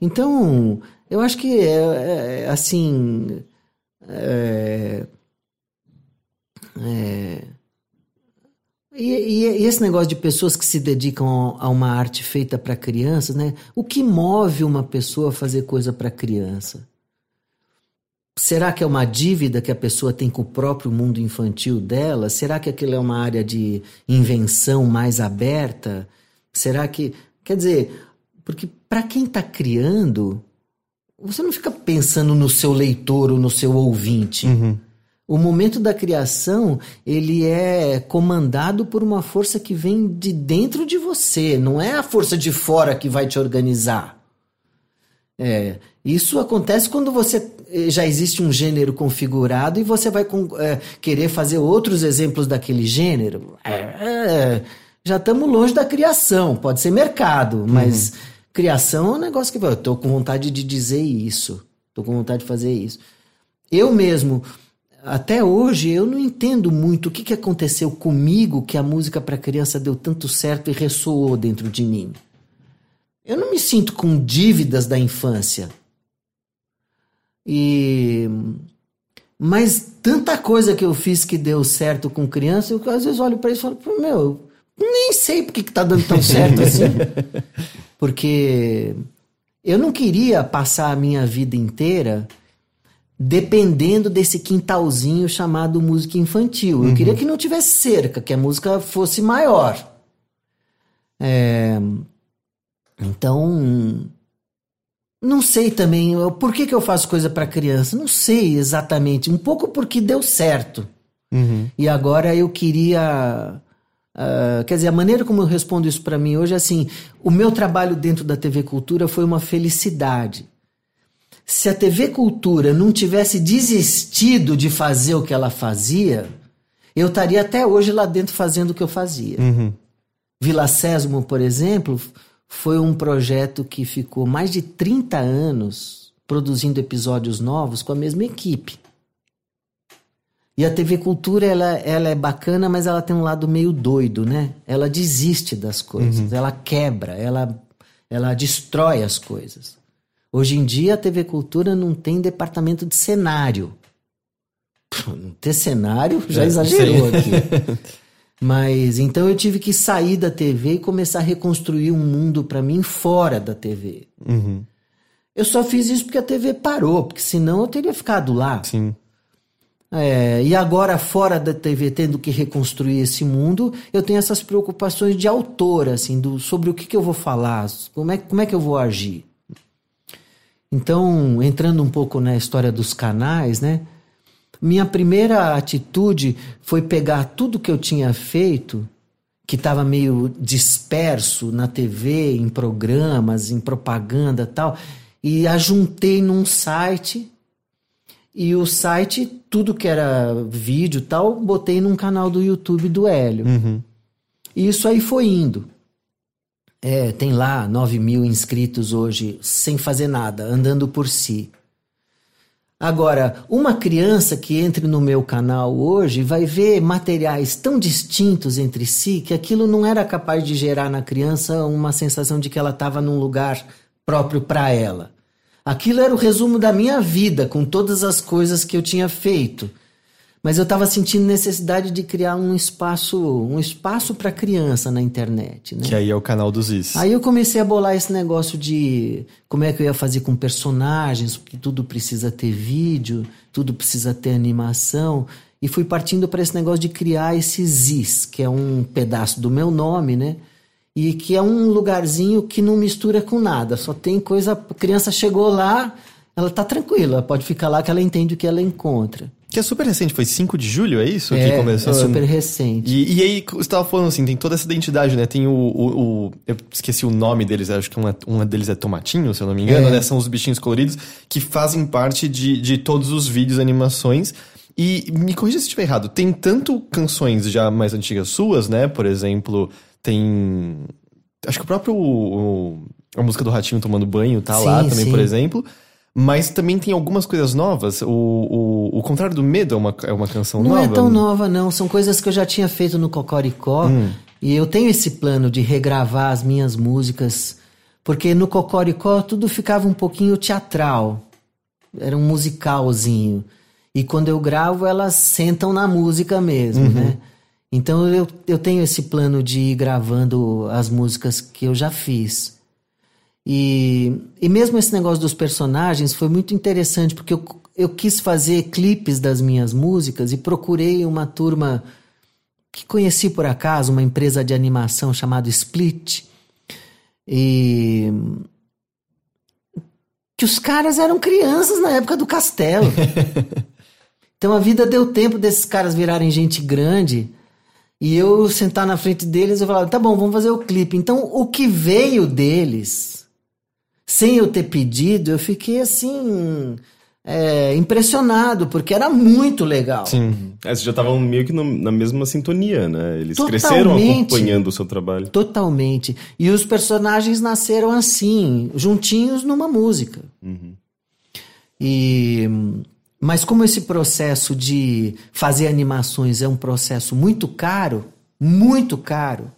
Então, eu acho que é, é assim. É, é, e, e, e, esse negócio de pessoas que se dedicam a uma arte feita para crianças, né? O que move uma pessoa a fazer coisa para criança? Será que é uma dívida que a pessoa tem com o próprio mundo infantil dela? Será que aquilo é uma área de invenção mais aberta? Será que. Quer dizer, porque para quem está criando, você não fica pensando no seu leitor ou no seu ouvinte. Uhum. O momento da criação, ele é comandado por uma força que vem de dentro de você, não é a força de fora que vai te organizar. É, isso acontece quando você eh, já existe um gênero configurado e você vai é, querer fazer outros exemplos daquele gênero. É, é já estamos longe da criação, pode ser mercado, mas uhum. criação é um negócio que eu estou com vontade de dizer isso, estou com vontade de fazer isso. Eu mesmo até hoje eu não entendo muito o que, que aconteceu comigo que a música para criança deu tanto certo e ressoou dentro de mim. Eu não me sinto com dívidas da infância. E mas tanta coisa que eu fiz que deu certo com criança, eu às vezes olho para isso e falo, meu, nem sei porque que tá dando tão certo assim. [laughs] Porque eu não queria passar a minha vida inteira dependendo desse quintalzinho chamado música infantil. Eu uhum. queria que não tivesse cerca, que a música fosse maior. É... Então, não sei também por que, que eu faço coisa para criança. Não sei exatamente. Um pouco porque deu certo. Uhum. E agora eu queria. Uh, quer dizer, a maneira como eu respondo isso para mim hoje é assim: o meu trabalho dentro da TV Cultura foi uma felicidade se a TV Cultura não tivesse desistido de fazer o que ela fazia, eu estaria até hoje lá dentro fazendo o que eu fazia. Uhum. Vila Sésamo, por exemplo, foi um projeto que ficou mais de 30 anos produzindo episódios novos com a mesma equipe. E a TV Cultura, ela, ela é bacana, mas ela tem um lado meio doido, né? Ela desiste das coisas, uhum. ela quebra, ela, ela destrói as coisas. Hoje em dia a TV Cultura não tem departamento de cenário. Não ter cenário já é, exagerou sim. [laughs] aqui. Mas então eu tive que sair da TV e começar a reconstruir um mundo para mim fora da TV. Uhum. Eu só fiz isso porque a TV parou, porque senão eu teria ficado lá. Sim. É, e agora, fora da TV, tendo que reconstruir esse mundo, eu tenho essas preocupações de autor, assim, do, sobre o que, que eu vou falar, como é, como é que eu vou agir. Então, entrando um pouco na história dos canais, né? Minha primeira atitude foi pegar tudo que eu tinha feito, que estava meio disperso na TV, em programas, em propaganda tal, e ajuntei num site. E o site, tudo que era vídeo tal, botei num canal do YouTube do Hélio. Uhum. E isso aí foi indo. É, tem lá 9 mil inscritos hoje, sem fazer nada, andando por si. Agora, uma criança que entre no meu canal hoje vai ver materiais tão distintos entre si que aquilo não era capaz de gerar na criança uma sensação de que ela estava num lugar próprio para ela. Aquilo era o resumo da minha vida, com todas as coisas que eu tinha feito. Mas eu estava sentindo necessidade de criar um espaço, um espaço para criança na internet, né? Que aí é o canal dos Is. Aí eu comecei a bolar esse negócio de como é que eu ia fazer com personagens, porque tudo precisa ter vídeo, tudo precisa ter animação, e fui partindo para esse negócio de criar esse Is, que é um pedaço do meu nome, né? E que é um lugarzinho que não mistura com nada, só tem coisa, a criança chegou lá, ela tá tranquila, pode ficar lá que ela entende o que ela encontra. Que é super recente, foi 5 de julho, é isso? É, que começou? é super recente. E, e aí, você tava falando assim, tem toda essa identidade, né? Tem o. o, o- eu esqueci o nome deles, acho que uma, uma deles é Tomatinho, se eu não me engano, É. né? São os bichinhos coloridos que fazem parte de, de todos os vídeos, animações. E me corrija se estiver errado, tem tanto canções já mais antigas suas, né? Por exemplo, tem. Acho que o próprio. o- a música do Ratinho tomando banho tá lá Sim, também, sim. por exemplo. Mas também tem algumas coisas novas. O, o, o contrário do medo é uma, é uma canção Não nova. é tão nova, não. São coisas que eu já tinha feito no Cocoricó. E eu tenho esse plano de regravar as minhas músicas. Porque no Cocoricó tudo ficava um pouquinho teatral. Era um musicalzinho. E quando eu gravo, elas sentam na música mesmo, né? Então eu, eu tenho esse plano de ir gravando as músicas que eu já fiz. E, e mesmo esse negócio dos personagens foi muito interessante, porque eu, eu quis fazer clipes das minhas músicas e procurei uma turma que conheci por acaso, uma empresa de animação chamada Split. E. Que os caras eram crianças na época do castelo. [laughs] então a vida deu tempo desses caras virarem gente grande. E eu sentar na frente deles e falar: tá bom, vamos fazer o clipe. Então o que veio deles sem eu ter pedido, eu fiquei assim. é, impressionado, porque era muito legal. Sim. É, vocês já estavam meio que no- na mesma sintonia, né? Eles Totalmente. cresceram acompanhando o seu trabalho. Totalmente. E os personagens nasceram assim, juntinhos numa música. E mas como esse processo de fazer animações é um processo muito caro, muito caro,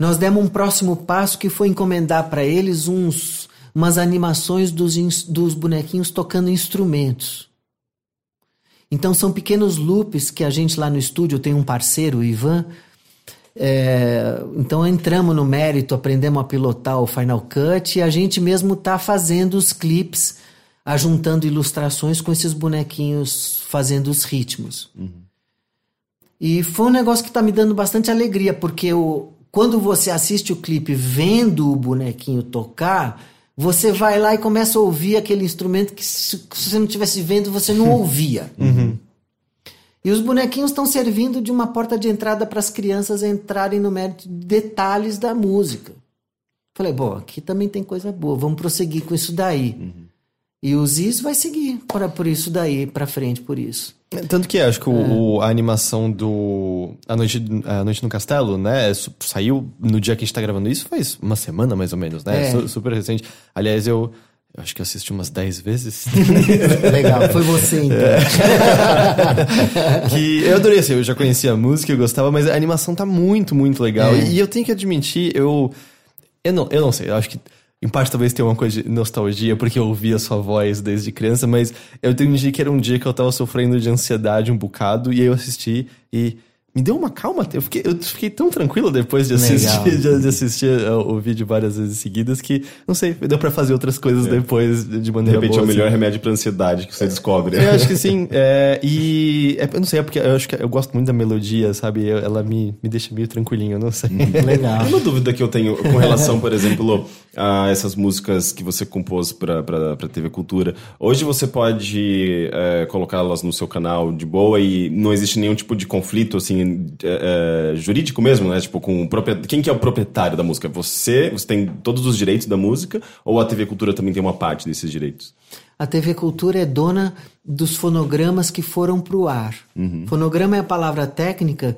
nós demos um próximo passo que foi encomendar para eles uns umas animações dos, dos bonequinhos tocando instrumentos. Então são pequenos loops que a gente lá no estúdio tem um parceiro, o Ivan, é, então entramos no mérito, aprendemos a pilotar o Final Cut e a gente mesmo tá fazendo os clipes, ajuntando ilustrações com esses bonequinhos fazendo os ritmos. E foi um negócio que tá me dando bastante alegria, porque o, quando você assiste o clipe vendo o bonequinho tocar, você vai lá e começa a ouvir aquele instrumento que se, se você não estivesse vendo, você não [laughs] ouvia. E os bonequinhos estão servindo de uma porta de entrada para as crianças entrarem no mérito de detalhes da música. Falei, bom, aqui também tem coisa boa, vamos prosseguir com isso daí. E o Ziz vai seguir por, por isso daí, para frente por isso. Tanto que acho que o, o- a animação do a noite, a noite no Castelo, né, saiu no dia que a gente tá gravando isso, faz uma semana mais ou menos, né? É. Su- super recente. Aliás, eu, eu acho que assisti umas 10 vezes. [laughs] Legal, foi você então. [laughs] que eu adorei, assim, eu já conhecia a música, eu gostava, mas a animação tá muito, muito legal. É. E eu tenho que admitir, eu. Eu não, eu não sei, eu acho que. Em parte talvez tenha uma coisa de nostalgia, porque eu ouvia sua voz desde criança, mas eu admitir que era um dia que eu tava sofrendo de ansiedade um bocado, e aí eu assisti e me deu uma calma. Eu fiquei, eu fiquei tão tranquilo depois de assistir, de, [laughs] de assistir uh, o vídeo várias vezes seguidas que, não sei, deu pra fazer outras coisas depois de De maneira repente boa. é o assim. melhor remédio pra ansiedade que você descobre. Eu acho que [laughs] sim. é, e é, eu não sei, é porque eu acho que eu gosto muito da melodia, sabe? Ela me, me deixa meio tranquilinho, eu não sei. [laughs] Legal. Uma dúvida que eu tenho com relação, por exemplo, a essas músicas que você compôs pra, pra, pra TV Cultura. Hoje você pode é, colocá-las no seu canal de boa e não existe nenhum tipo de conflito, assim, é, é, jurídico mesmo, né? Tipo, com o. Quem que é o proprietário da música? Você? Você tem todos os direitos da música? Ou a TV Cultura também tem uma parte desses direitos? A TV Cultura é dona dos fonogramas que foram pro ar. Fonograma é a palavra técnica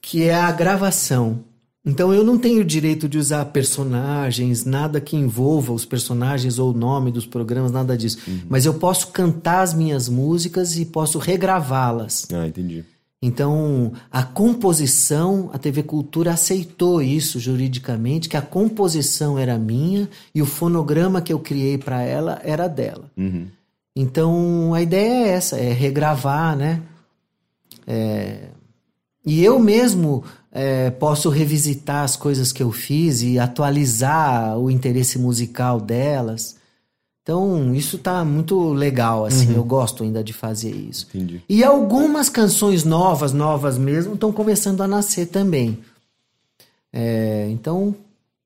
que é a gravação. Então eu não tenho direito de usar personagens, nada que envolva os personagens ou o nome dos programas, nada disso. Mas eu posso cantar as minhas músicas e posso regravá-las. Ah, entendi. Então, a composição, a TV Cultura aceitou isso juridicamente, que a composição era minha e o fonograma que eu criei para ela era dela. Então, a ideia é essa, é regravar, né? É, E eu mesmo é, posso revisitar as coisas que eu fiz e atualizar o interesse musical delas. Então, isso tá muito legal, assim, eu gosto ainda de fazer isso. Entendi. E algumas canções novas, novas mesmo, estão começando a nascer também. É, então,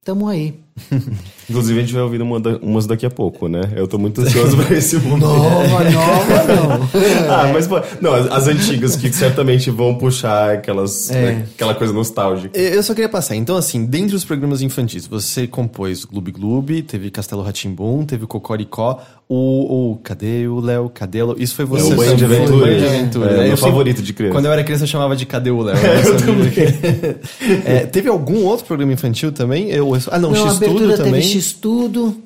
estamos aí. [laughs] Inclusive, a gente vai ouvir uma da, umas daqui a pouco, né? Eu tô muito ansioso pra esse [laughs] momento. Nova, nova, não. [laughs] ah, mas pô, não, as, as antigas que certamente vão puxar aquelas, É. né, aquela coisa nostálgica. Eu só queria passar. Então, assim, dentre os programas infantis, você compôs Gloob Gloob, teve Castelo Ratimbum, teve Cocoricó, o, o Cadê o Léo? Cadê o Léo? Isso foi você É o Banho de. Aventura. Banho de Aventura. É, Eu meu favorito de criança. Quando eu era criança, eu chamava de Cadê o Léo? [laughs] É, teve algum outro programa infantil também? Eu, ah, não, Não, X-Tudo também. teve X-Tudo.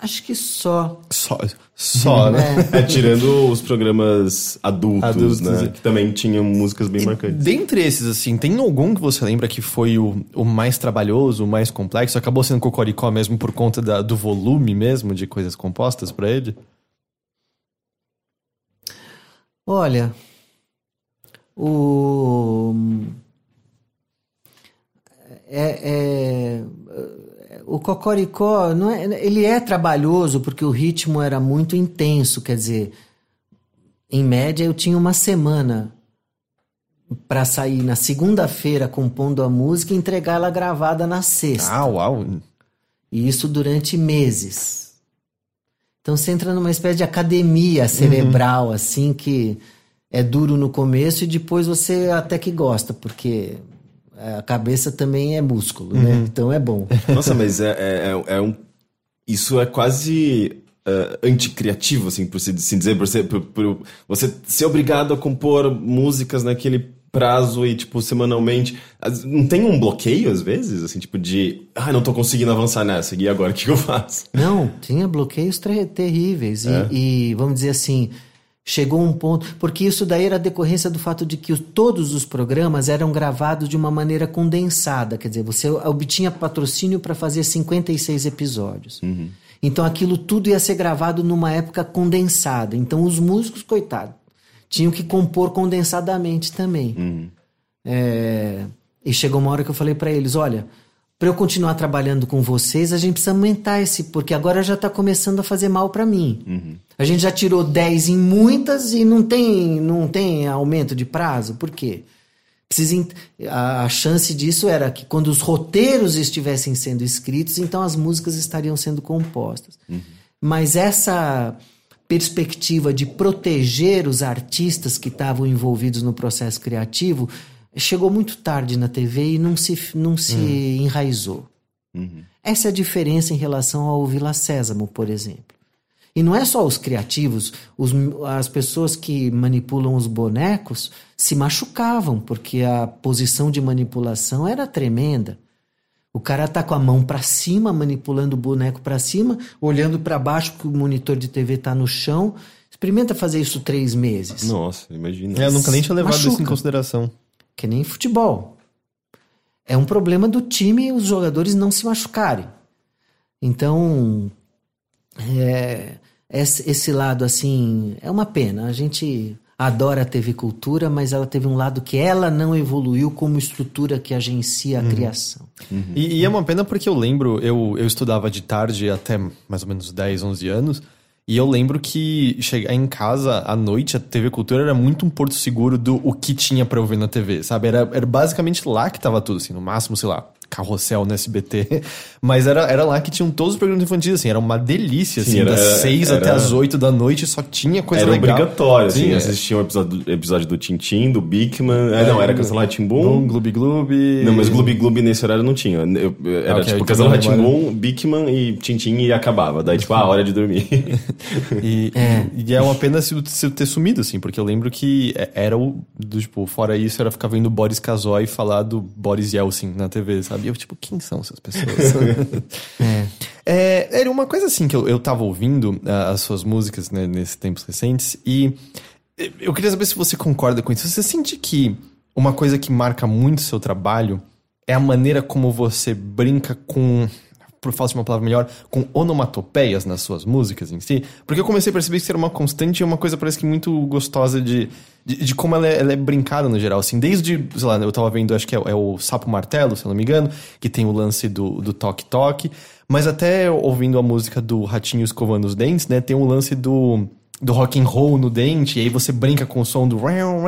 Acho que só. Só, só né? É, tirando os programas adultos, Adultos, né? é. Que também tinham músicas bem marcantes. Dentre esses, assim, tem algum que você lembra que foi o, o mais trabalhoso, o mais complexo? Acabou sendo Cocoricó mesmo por conta da- do volume mesmo de coisas compostas pra ele? Olha, o. É, é- o Cocoricó, não é, ele é trabalhoso porque o ritmo era muito intenso, quer dizer, em média eu tinha uma semana para sair na segunda-feira compondo a música e entregar ela gravada na sexta. Ah, uau! E isso durante meses. Então você entra numa espécie de academia cerebral, assim, que é duro no começo e depois você até que gosta, porque a cabeça também é músculo, né? Então é bom. Nossa, mas é, é, é- é um. Isso é quase é, anticriativo, assim, por se assim dizer, por, ser, por, por você ser obrigado a compor músicas naquele prazo e, tipo, semanalmente. Não tem um bloqueio, às vezes, assim, tipo, de. Ah, não tô conseguindo avançar nessa, e agora o que eu faço? Não, tinha bloqueios terríveis. E, É? e, vamos dizer assim, chegou um ponto. Porque isso daí era decorrência do fato de que os- todos os programas eram gravados de uma maneira condensada. Quer dizer, você obtinha patrocínio para fazer 56 episódios. Então aquilo tudo ia ser gravado numa época condensada. Então os músicos, coitados, tinham que compor condensadamente também. É, e chegou uma hora que eu falei para eles: olha, para eu continuar trabalhando com vocês, a gente precisa aumentar esse, porque agora já está começando a fazer mal para mim. A gente já tirou 10 em muitas e não tem, não tem aumento de prazo. Por quê? Precisa, a, a chance disso era que quando os roteiros estivessem sendo escritos, então as músicas estariam sendo compostas. Mas essa perspectiva de proteger os artistas que estavam envolvidos no processo criativo chegou muito tarde na TV e não se, não se enraizou. Essa é a diferença em relação ao Vila Sésamo, por exemplo. E não é só os criativos, os- as pessoas que manipulam os bonecos se machucavam, porque a posição de manipulação era tremenda. O cara tá com a mão para cima, manipulando o boneco para cima, olhando para baixo porque o monitor de TV tá no chão. Experimenta fazer isso três meses. Nossa, imagina. É, eu nunca nem tinha levado isso em Machuca. consideração. Que nem futebol. É um problema do time os jogadores não se machucarem. Então, é, esse, esse lado assim é uma pena. A gente adora a TV Cultura, mas ela teve um lado que ela não evoluiu como estrutura que agencia a criação. E, e é uma pena porque eu lembro, eu, eu estudava de tarde até mais ou menos 10, 11 anos. E eu lembro que chegar em casa à noite, a TV Cultura era muito um porto seguro do o que tinha pra eu ver na TV, sabe? Era, era basicamente lá que tava tudo, assim, no máximo, sei lá, carrossel no SBT. [laughs] Mas era, era lá que tinham todos os programas infantis, assim, era uma delícia, assim, Sim, era- das 6 era- até as 8 da noite só tinha coisa Era legal. obrigatório, assim, Sim, é. assistia um episódio, episódio do Tintim, do Bigman. É, não, era Castelo Bum, Ratimbum. Gloob Gloob. Não, mas Gloob Gloob nesse horário não tinha. Eu- eu- era Ok, tipo então Castelo. Ratimbum, Bigman e Tintim e acabava. Daí, tipo, ah, hora de dormir. [laughs] E é. e é uma pena se, se ter sumido, assim, porque eu lembro que é- era o. Do, tipo, fora isso, era ficar vendo Boris Kazoy falar do Boris Yeltsin na TV, sabe? E eu, tipo, quem são essas pessoas? [laughs] É, era uma coisa assim que eu, eu tava ouvindo ah, as suas músicas né, nesses tempos recentes e eu queria saber se você concorda com isso. Você sente que uma coisa que marca muito o seu trabalho é a maneira como você brinca com, por falta de uma palavra melhor, com onomatopeias nas suas músicas em si? Porque eu comecei a perceber que isso era uma constante e uma coisa parece que muito gostosa de, de, de como ela é, ela é brincada no geral. Assim, desde, sei lá, eu tava vendo, acho que é, é o Sapo Martelo, se eu não me engano, que tem o lance do, do toque-toque, mas até ouvindo a música do Ratinho Escovando os Dentes, né, tem o lance do do rock and roll no dente, e aí você brinca com o som do rau.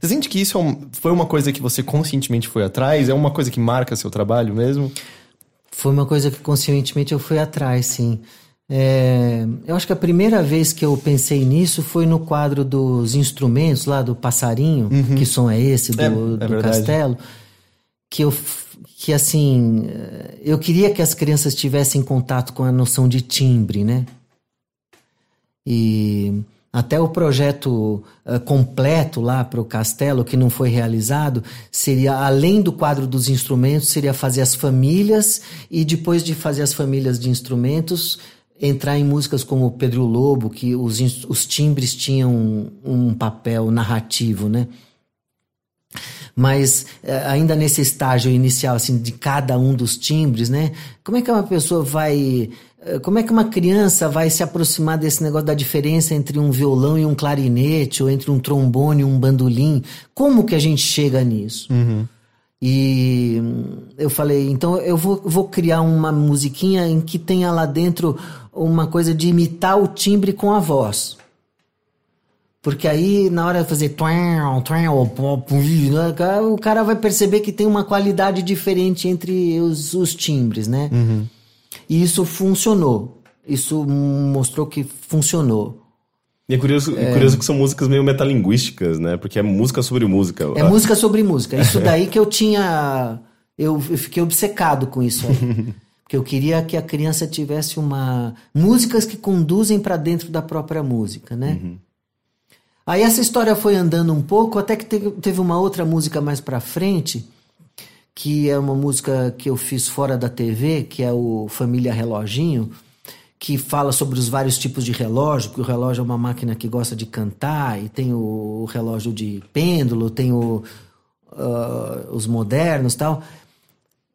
Você sente que isso é um- foi uma coisa que você conscientemente foi atrás? É uma coisa que marca seu trabalho mesmo? Foi uma coisa que conscientemente eu fui atrás, sim. É, eu acho que a primeira vez que eu pensei nisso foi no quadro dos instrumentos lá do passarinho, uhum. que som é esse do, é, é do castelo, que eu que assim eu queria que as crianças tivessem contato com a noção de timbre, né? E até o projeto uh, completo lá para o castelo, que não foi realizado, seria, além do quadro dos instrumentos, seria fazer as famílias e depois de fazer as famílias de instrumentos, entrar em músicas como Pedro Lobo, que os, os timbres tinham um, um papel narrativo, né? Mas uh, ainda nesse estágio inicial, assim, de cada um dos timbres, né? Como é que uma pessoa vai eh, como é que uma criança vai se aproximar desse negócio da diferença entre um violão e um clarinete, ou entre um trombone e um bandolim? Como que a gente chega nisso? Uhum. E eu falei, então eu vou, vou criar uma musiquinha em que tenha lá dentro uma coisa de imitar o timbre com a voz. Porque aí, na hora de fazer o cara vai perceber que tem uma qualidade diferente entre os, os timbres, né? Uhum. E isso funcionou. Isso mostrou que funcionou. E é curioso, é curioso que são músicas meio metalinguísticas, né? Porque é música sobre música. É música sobre música. Isso daí que eu tinha. Eu, eu fiquei obcecado com isso aí. [laughs] Porque eu queria que a criança tivesse uma. músicas que conduzem para dentro da própria música, né? Uhum. Aí essa história foi andando um pouco, até que teve, teve uma outra música mais pra frente, que é uma música que eu fiz fora da TV, que é o Família Reloginho, que fala sobre os vários tipos de relógio, porque o relógio é uma máquina que gosta de cantar, e tem o relógio de pêndulo, tem o, uh, os modernos tal.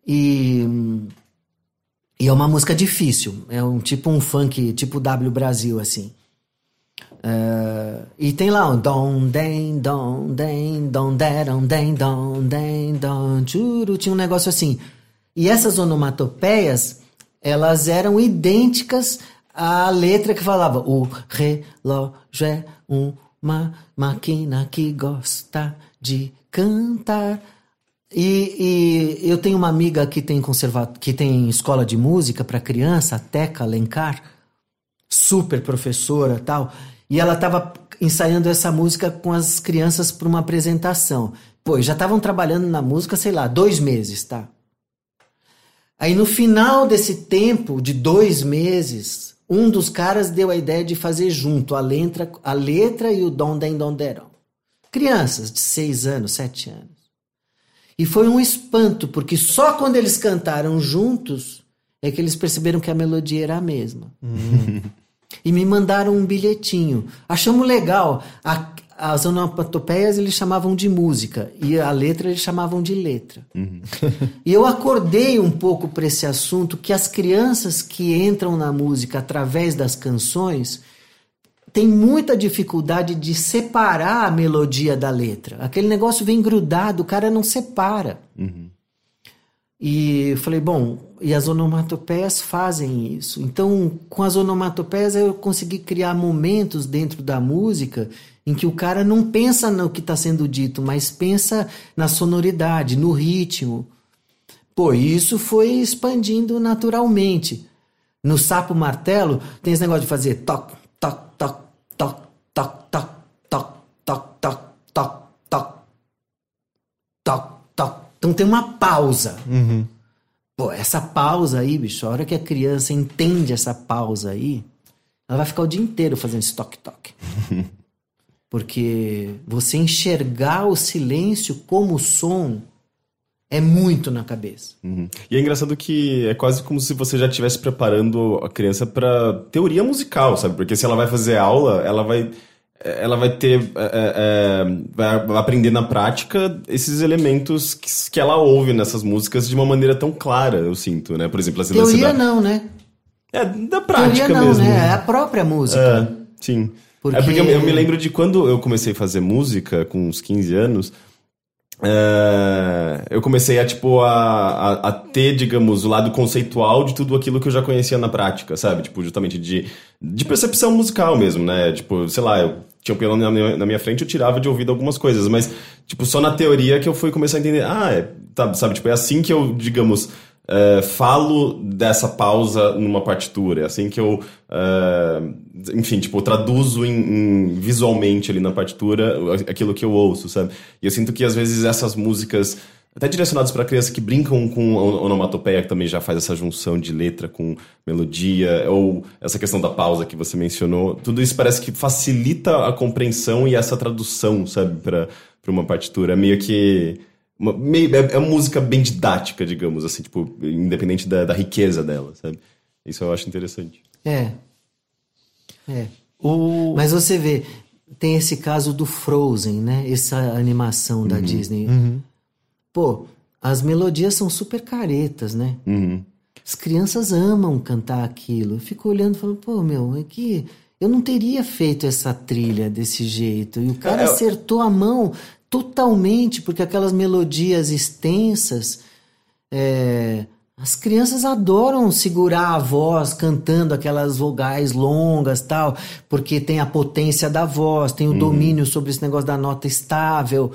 E, e é uma música difícil, é um tipo um funk, tipo W Brasil, assim. Uh, e tem lá um dom, den, dom, den, dom, deram, den, den, tinha um negócio assim. E essas onomatopeias, elas eram idênticas à letra que falava o relógio é uma máquina que gosta de cantar. E, e eu tenho uma amiga que tem que tem escola de música para criança, a Teca Alencar, super professora tal. E ela estava ensaiando essa música com as crianças para uma apresentação. Pô, já estavam trabalhando na música, sei lá, dois meses, tá? Aí no final desse tempo, de dois meses, um dos caras deu a ideia de fazer junto a letra, a letra e o dom den dom deram. Crianças de seis anos, sete anos. E foi um espanto, porque só quando eles cantaram juntos é que eles perceberam que a melodia era a mesma. Hum. [laughs] e me mandaram um bilhetinho. Achamos legal. A, as onomatopeias eles chamavam de música e a letra eles chamavam de letra. Uhum. e eu acordei um pouco para esse assunto que as crianças que entram na música através das canções têm muita dificuldade de separar a melodia da letra. Aquele negócio vem grudado, o cara não separa. Uhum. E falei, bom, e as onomatopeias fazem isso. Então, com as onomatopeias eu consegui criar momentos dentro da música em que o cara não pensa no que está sendo dito, mas pensa na sonoridade, no ritmo. Pô, isso foi expandindo naturalmente. No sapo martelo tem esse negócio de fazer toc, toc, toc, toc, toc, toc, toc, toc, toc, toc, toc, toc. Então tem uma pausa. Uhum. Pô, essa pausa aí, bicho, a hora que a criança entende essa pausa aí, ela vai ficar o dia inteiro fazendo esse toque-toque. [laughs] Porque você enxergar o silêncio como som é muito na cabeça. Uhum. E é engraçado que é quase como se você já estivesse preparando a criança para teoria musical, sabe? Porque se ela vai fazer aula, ela vai ela vai ter. É, é, é, vai aprender na prática esses elementos que, que ela ouve nessas músicas de uma maneira tão clara, eu sinto, né? Por exemplo, a Teoria da... não, né? É, da prática Teoria não, mesmo. né? É a própria música. É, sim. Porque... É porque eu, eu me lembro de quando eu comecei a fazer música, com uns 15 anos. É, eu comecei a, tipo, a, a, a, ter, digamos, o lado conceitual de tudo aquilo que eu já conhecia na prática, sabe? Tipo, justamente de, de percepção musical mesmo, né? Tipo, sei lá, eu tinha um piano na minha, na minha frente, eu tirava de ouvido algumas coisas, mas, tipo, só na teoria que eu fui começar a entender, ah, é, tá, sabe? Tipo, é assim que eu, digamos, uh, falo dessa pausa numa partitura. É assim que eu, uh, enfim, tipo, traduzo em, em, visualmente ali na partitura aquilo que eu ouço, sabe? E eu sinto que às vezes essas músicas até direcionados para crianças que brincam com onomatopeia, que também já faz essa junção de letra com melodia, ou essa questão da pausa que você mencionou. Tudo isso parece que facilita a compreensão e essa tradução, sabe, para uma partitura. É meio que. Uma, meio, é, é uma música bem didática, digamos assim, tipo, independente da, da riqueza dela, sabe? Isso eu acho interessante. É. É. O... Mas você vê, tem esse caso do Frozen, né? Essa animação da uhum. Disney. Uhum. Pô, as melodias são super caretas, né? Uhum. As crianças amam cantar aquilo. Eu fico olhando e falo, pô, meu, é que eu não teria feito essa trilha desse jeito. E o cara é, acertou a mão totalmente, porque aquelas melodias extensas. É, as crianças adoram segurar a voz cantando aquelas vogais longas tal, porque tem a potência da voz, tem o uhum. domínio sobre esse negócio da nota estável.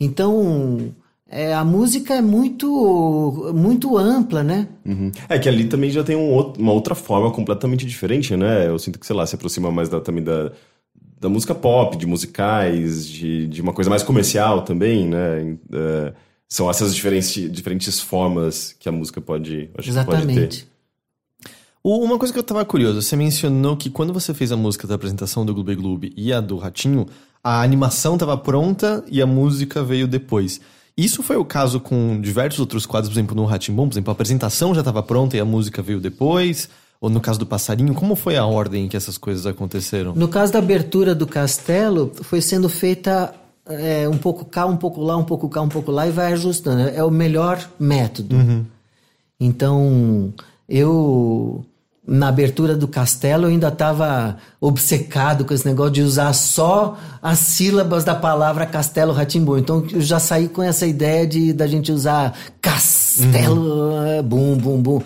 Então, é, a música é muito muito ampla, né? Uhum. É que ali também já tem um outro, uma outra forma completamente diferente, né? Eu sinto que, sei lá, se aproxima mais da, também da, da música pop, de musicais, de, de uma coisa mais comercial também, né? É, são essas diferentes, diferentes formas que a música pode, Exatamente. Pode ter. Uma coisa que eu tava curioso, você mencionou que quando você fez a música da apresentação do Gloob Gloob e a do Ratinho, a animação tava pronta e a música veio depois. Isso foi o caso com diversos outros quadros, por exemplo, no Ratimbom, por exemplo, a apresentação já estava pronta e a música veio depois. Ou no caso do passarinho, como foi a ordem em que essas coisas aconteceram? No caso da abertura do castelo, foi sendo feita é, um pouco cá, um pouco lá, um pouco cá, um pouco lá e vai ajustando. É o melhor método. Uhum. Então, eu na abertura do castelo eu ainda estava obcecado com esse negócio de usar só as sílabas da palavra castelo ratimbu então eu já saí com essa ideia de da gente usar castelo uhum. bum bum bum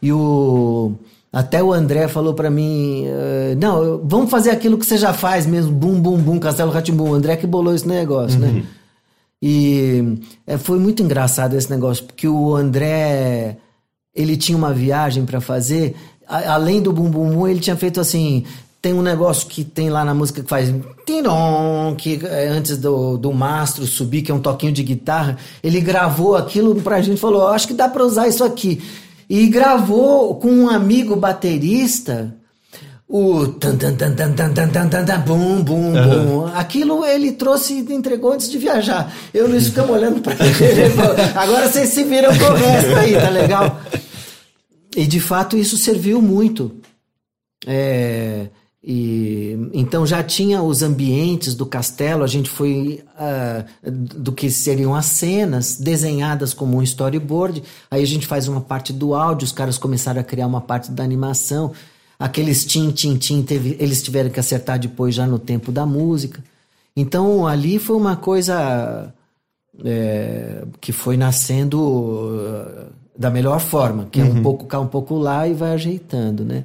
e o até o André falou para mim uh, não vamos fazer aquilo que você já faz mesmo bum bum bum castelo ratimbu o André que bolou esse negócio né? uhum. né e é, foi muito engraçado esse negócio porque o André ele tinha uma viagem para fazer além do bum bum bum, ele tinha feito assim. Tem um negócio que tem lá na música que faz tirom, que é antes do, do mastro subir, que é um toquinho de guitarra. Ele gravou aquilo pra gente e falou: Acho que dá pra usar isso aqui. E gravou com um amigo baterista o tan tan tan tan tan tan tan tan tan bum bum bum. Aquilo ele trouxe e entregou antes de viajar. Eu Luiz ficamos olhando para [laughs] ele. Agora vocês se viram com o resto aí, tá legal? E de fato isso serviu muito. É, e, então já tinha os ambientes do castelo, a gente foi uh, do que seriam as cenas desenhadas como um storyboard. Aí a gente faz uma parte do áudio, os caras começaram a criar uma parte da animação. Aqueles tim, tim, tim, teve, eles tiveram que acertar depois já no tempo da música. Então ali foi uma coisa é, que foi nascendo. Uh, da melhor forma, que uhum. é um uhum. pouco cá, um pouco lá e vai ajeitando, né?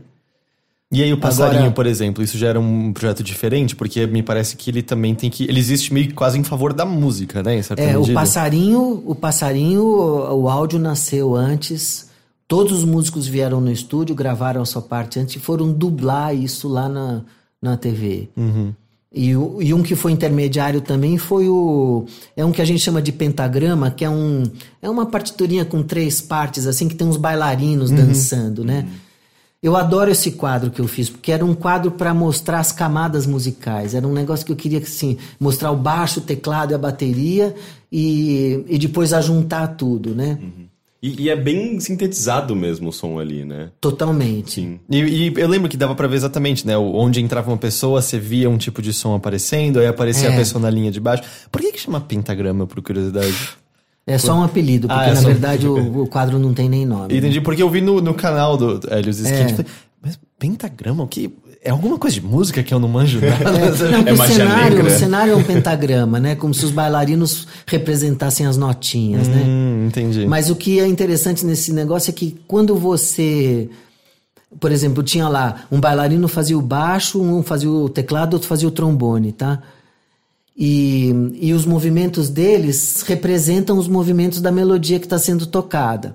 E aí o passarinho, Agora, por exemplo, isso já era um projeto diferente, porque me parece que ele também tem que, ele existe meio quase em favor da música, né? É, medida. o passarinho, o passarinho, o áudio nasceu antes. Todos os músicos vieram no estúdio, gravaram a sua parte antes e foram dublar isso lá na, na TV. Uhum. E, e, um que foi intermediário também foi o. É um que a gente chama de pentagrama, que é um. É uma partiturinha com três partes, assim, que tem uns bailarinos uhum. dançando, né? Uhum. Eu adoro esse quadro que eu fiz, porque era um quadro para mostrar as camadas musicais. Era um negócio que eu queria, assim, mostrar o baixo, o teclado e a bateria e, e depois ajuntar tudo, né? Uhum. E, e, é bem sintetizado mesmo o som ali, né? Totalmente. Sim. E, e eu lembro que dava para ver exatamente, né? Onde entrava uma pessoa, você via um tipo de som aparecendo, aí aparecia é. a pessoa na linha de baixo. Por que, que chama pentagrama, por curiosidade? É só um apelido, porque ah, é na verdade o, o, quadro não tem nem nome. Entendi, né? porque eu vi no, no canal do Helios Skid, é. mas pentagrama, o que? É alguma coisa de música que eu não manjo nada. [laughs] É, [laughs] não, é o, cenário, o cenário é um pentagrama, né? Como se os bailarinos representassem as notinhas, né? hum, né? Entendi. Mas o que é interessante nesse negócio é que quando você. Por exemplo, tinha lá um bailarino fazia o baixo, um fazia o teclado, outro fazia o trombone, tá? E, e os movimentos deles representam os movimentos da melodia que está sendo tocada.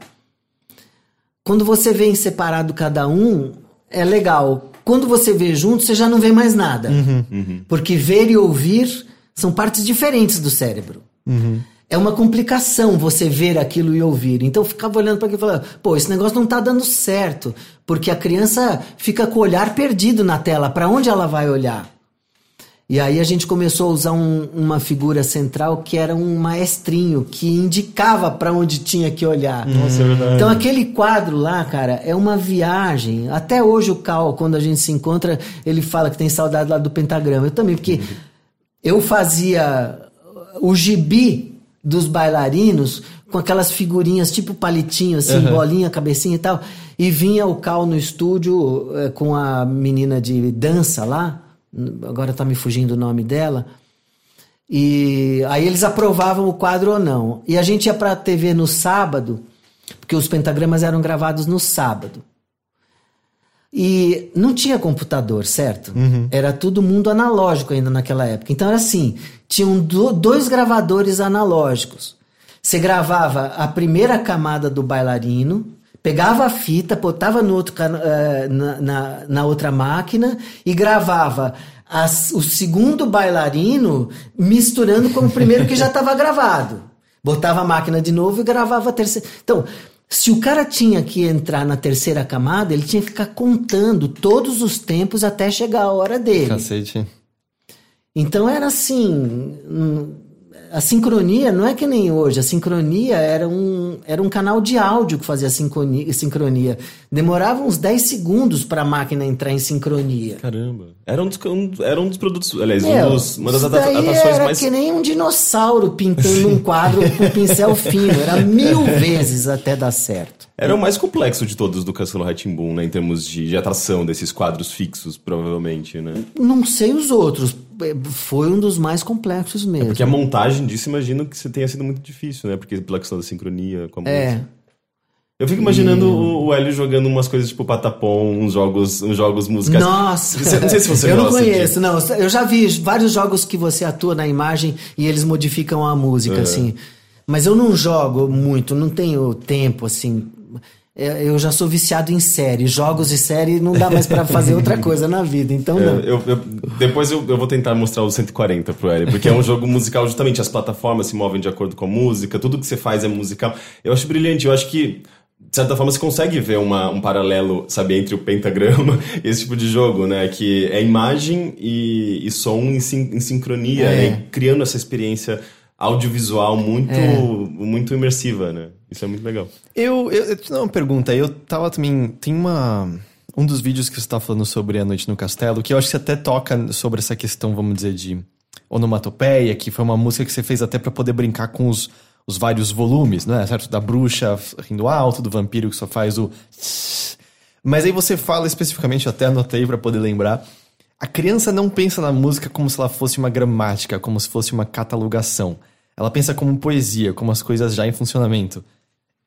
quando você vê em separado cada um, é legal. Quando você vê junto, você já não vê mais nada. Porque ver e ouvir são partes diferentes do cérebro. É uma complicação você ver aquilo e ouvir. Então eu ficava olhando para aquilo e falando, pô, esse negócio não tá dando certo. Porque a criança fica com o olhar perdido na tela. Para onde ela vai olhar? E aí a gente começou a usar um- uma figura central que era um maestrinho que indicava para onde tinha que olhar. Nossa, é verdade. Então aquele quadro lá, cara, é uma viagem. Até hoje o Cal, quando a gente se encontra, ele fala que tem saudade lá do pentagrama. Eu também, porque eu fazia o gibi dos bailarinos com aquelas figurinhas tipo palitinho, assim, bolinha, cabecinha e tal. E vinha o Cal no estúdio eh, com a menina de dança lá. Agora tá me fugindo o nome dela. E aí eles aprovavam o quadro ou não. E a gente ia pra TV no sábado, porque os pentagramas eram gravados no sábado. E não tinha computador, certo? Era todo mundo analógico ainda naquela época. Então era assim: tinham do- dois gravadores analógicos. Você gravava a primeira camada do bailarino, pegava a fita, botava no outro, eh, na, na, na outra máquina e gravava as- o segundo bailarino misturando com o primeiro que já estava gravado. Botava a máquina de novo e gravava a terceira. Então, se o cara tinha que entrar na terceira camada, ele tinha que ficar contando todos os tempos até chegar a hora dele. Cacete. Então era assim. A sincronia não é que nem hoje. A sincronia era um, era um canal de áudio que fazia sincronia. sincronia. Demorava uns 10 segundos para a máquina entrar em sincronia. Caramba. Era um dos, um- era um dos produtos. Aliás, um Meu, dos- uma das adaptações era mais. que nem um dinossauro pintando um quadro com pincel [laughs] fino. Era mil vezes até dar certo. Era o mais complexo de todos do Castelo Ratimbun, né? Em termos de, de atração desses quadros fixos, provavelmente, né? Não sei os outros. É, Foi um dos mais complexos mesmo. Porque a montagem disso, imagino que tenha sido muito difícil, né? Porque pela questão da sincronia com a É. música. Eu fico imaginando o, o Hélio jogando umas coisas tipo patapom, uns jogos, uns jogos musicais. Nossa! Você- Não sei se você [laughs] Eu não conheço, não. Eu já vi vários jogos que você atua na imagem e eles modificam a música, assim. Mas eu não jogo muito, não tenho tempo, assim. É, Eu já sou viciado em série. Jogos e série não dá mais pra fazer outra [laughs] coisa na vida, então não. eu- eu- depois eu, eu vou tentar mostrar o 140 pro Hélio, porque é um jogo musical, justamente as plataformas se movem de acordo com a música, tudo que você faz é musical. Eu acho brilhante, eu acho que, de certa forma, você consegue ver uma- um paralelo, sabe, entre o pentagrama [laughs] e esse tipo de jogo, né? Que é imagem e, e som em, sin- em sincronia, É. né? criando essa experiência audiovisual muito, É. muito imersiva, né? Isso é muito legal. Eu, eu, eu te dar uma pergunta. Eu tava também. Tem uma. Um dos vídeos que você tá falando sobre a noite no castelo, que eu acho que você até toca sobre essa questão, vamos dizer, de onomatopeia, que foi uma música que você fez até pra poder brincar com os, os vários volumes, né? Certo? Da bruxa rindo alto, do vampiro que só faz o. Mas aí você fala especificamente, eu até anotei pra poder lembrar. A criança não pensa na música como se ela fosse uma gramática, como se fosse uma catalogação. Ela pensa como poesia, como as coisas já em funcionamento.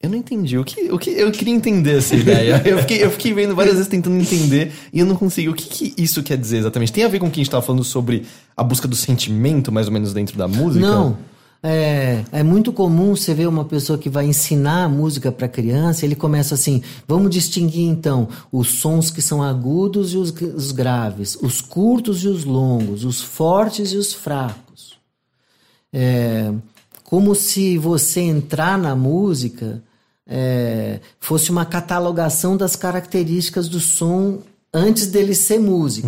Eu não entendi. O que, o que eu queria entender essa ideia. [laughs] Eu fiquei, eu fiquei vendo várias vezes tentando entender e eu não consegui. O que, que isso quer dizer exatamente? Tem a ver com o que a gente estava falando sobre a busca do sentimento, mais ou menos, dentro da música? Não. É, é muito comum você ver uma pessoa que vai ensinar música para criança, ele começa assim: vamos distinguir então os sons que são agudos e os, os graves, os curtos e os longos, os fortes e os fracos. É, como se você entrar na música é, fosse uma catalogação das características do som antes dele ser música.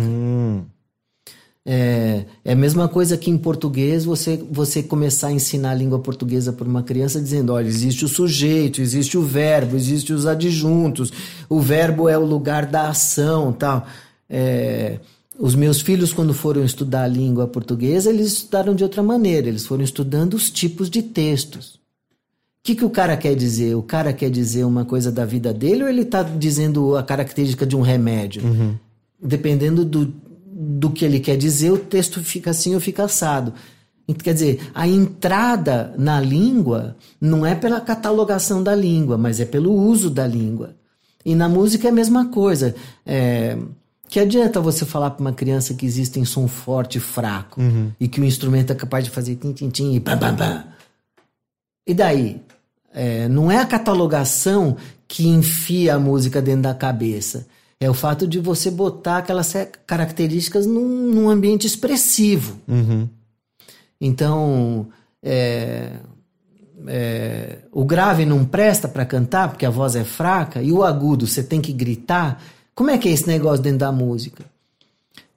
É, é a mesma coisa que em português você, você começar a ensinar a língua portuguesa para uma criança dizendo: olha, existe o sujeito, existe o verbo, existe os adjuntos, o verbo é o lugar da ação tal. É, os meus filhos, quando foram estudar a língua portuguesa, eles estudaram de outra maneira, eles foram estudando os tipos de textos. O que, que o cara quer dizer? O cara quer dizer uma coisa da vida dele ou ele está dizendo a característica de um remédio? Dependendo do, do que ele quer dizer, o texto fica assim ou fica assado. Então, Quer dizer, a entrada na língua não é pela catalogação da língua, mas é pelo uso da língua. E na música é a mesma coisa. É, que adianta você falar para uma criança que existem som forte e fraco e que o instrumento é capaz de fazer tim tim tim e pam pam pam. E daí? É, não é a catalogação que enfia a música dentro da cabeça. É o fato de você botar aquelas características num, num ambiente expressivo. Uhum. Então, é, é, o grave não presta para cantar porque a voz é fraca e o agudo você tem que gritar. Como é que é esse negócio dentro da música?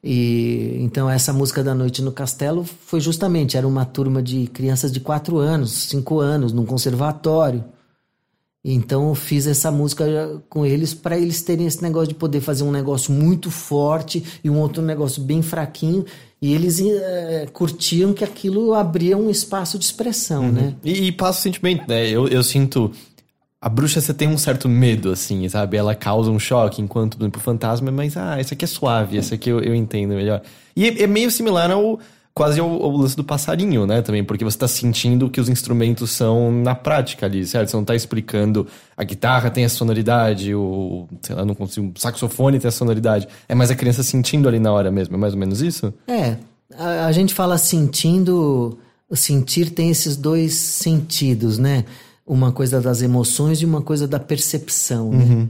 E então essa música da noite no castelo foi justamente era uma turma de crianças de quatro anos, cinco anos, num conservatório. Então eu fiz essa música com eles para eles terem esse negócio de poder fazer um negócio muito forte e um outro negócio bem fraquinho e eles é, curtiam que aquilo abria um espaço de expressão, uhum. né? E, e passa o sentimento, né? Eu, eu sinto. A bruxa você tem um certo medo, assim, sabe? Ela causa um choque, enquanto, por exemplo, o fantasma, mas, ah, esse aqui é suave, esse aqui eu, eu entendo melhor. E é, é meio similar ao quase o, o, lance do passarinho, né? Também, porque você está sentindo que os instrumentos são na prática ali, certo? Você não está explicando a guitarra tem a sonoridade, o, sei lá, não consigo, o saxofone tem a sonoridade. É mais a criança sentindo ali na hora mesmo, é mais ou menos isso? É. A, a gente fala sentindo. O sentir tem esses dois sentidos, né? Uma coisa das emoções e uma coisa da percepção, né? Uhum.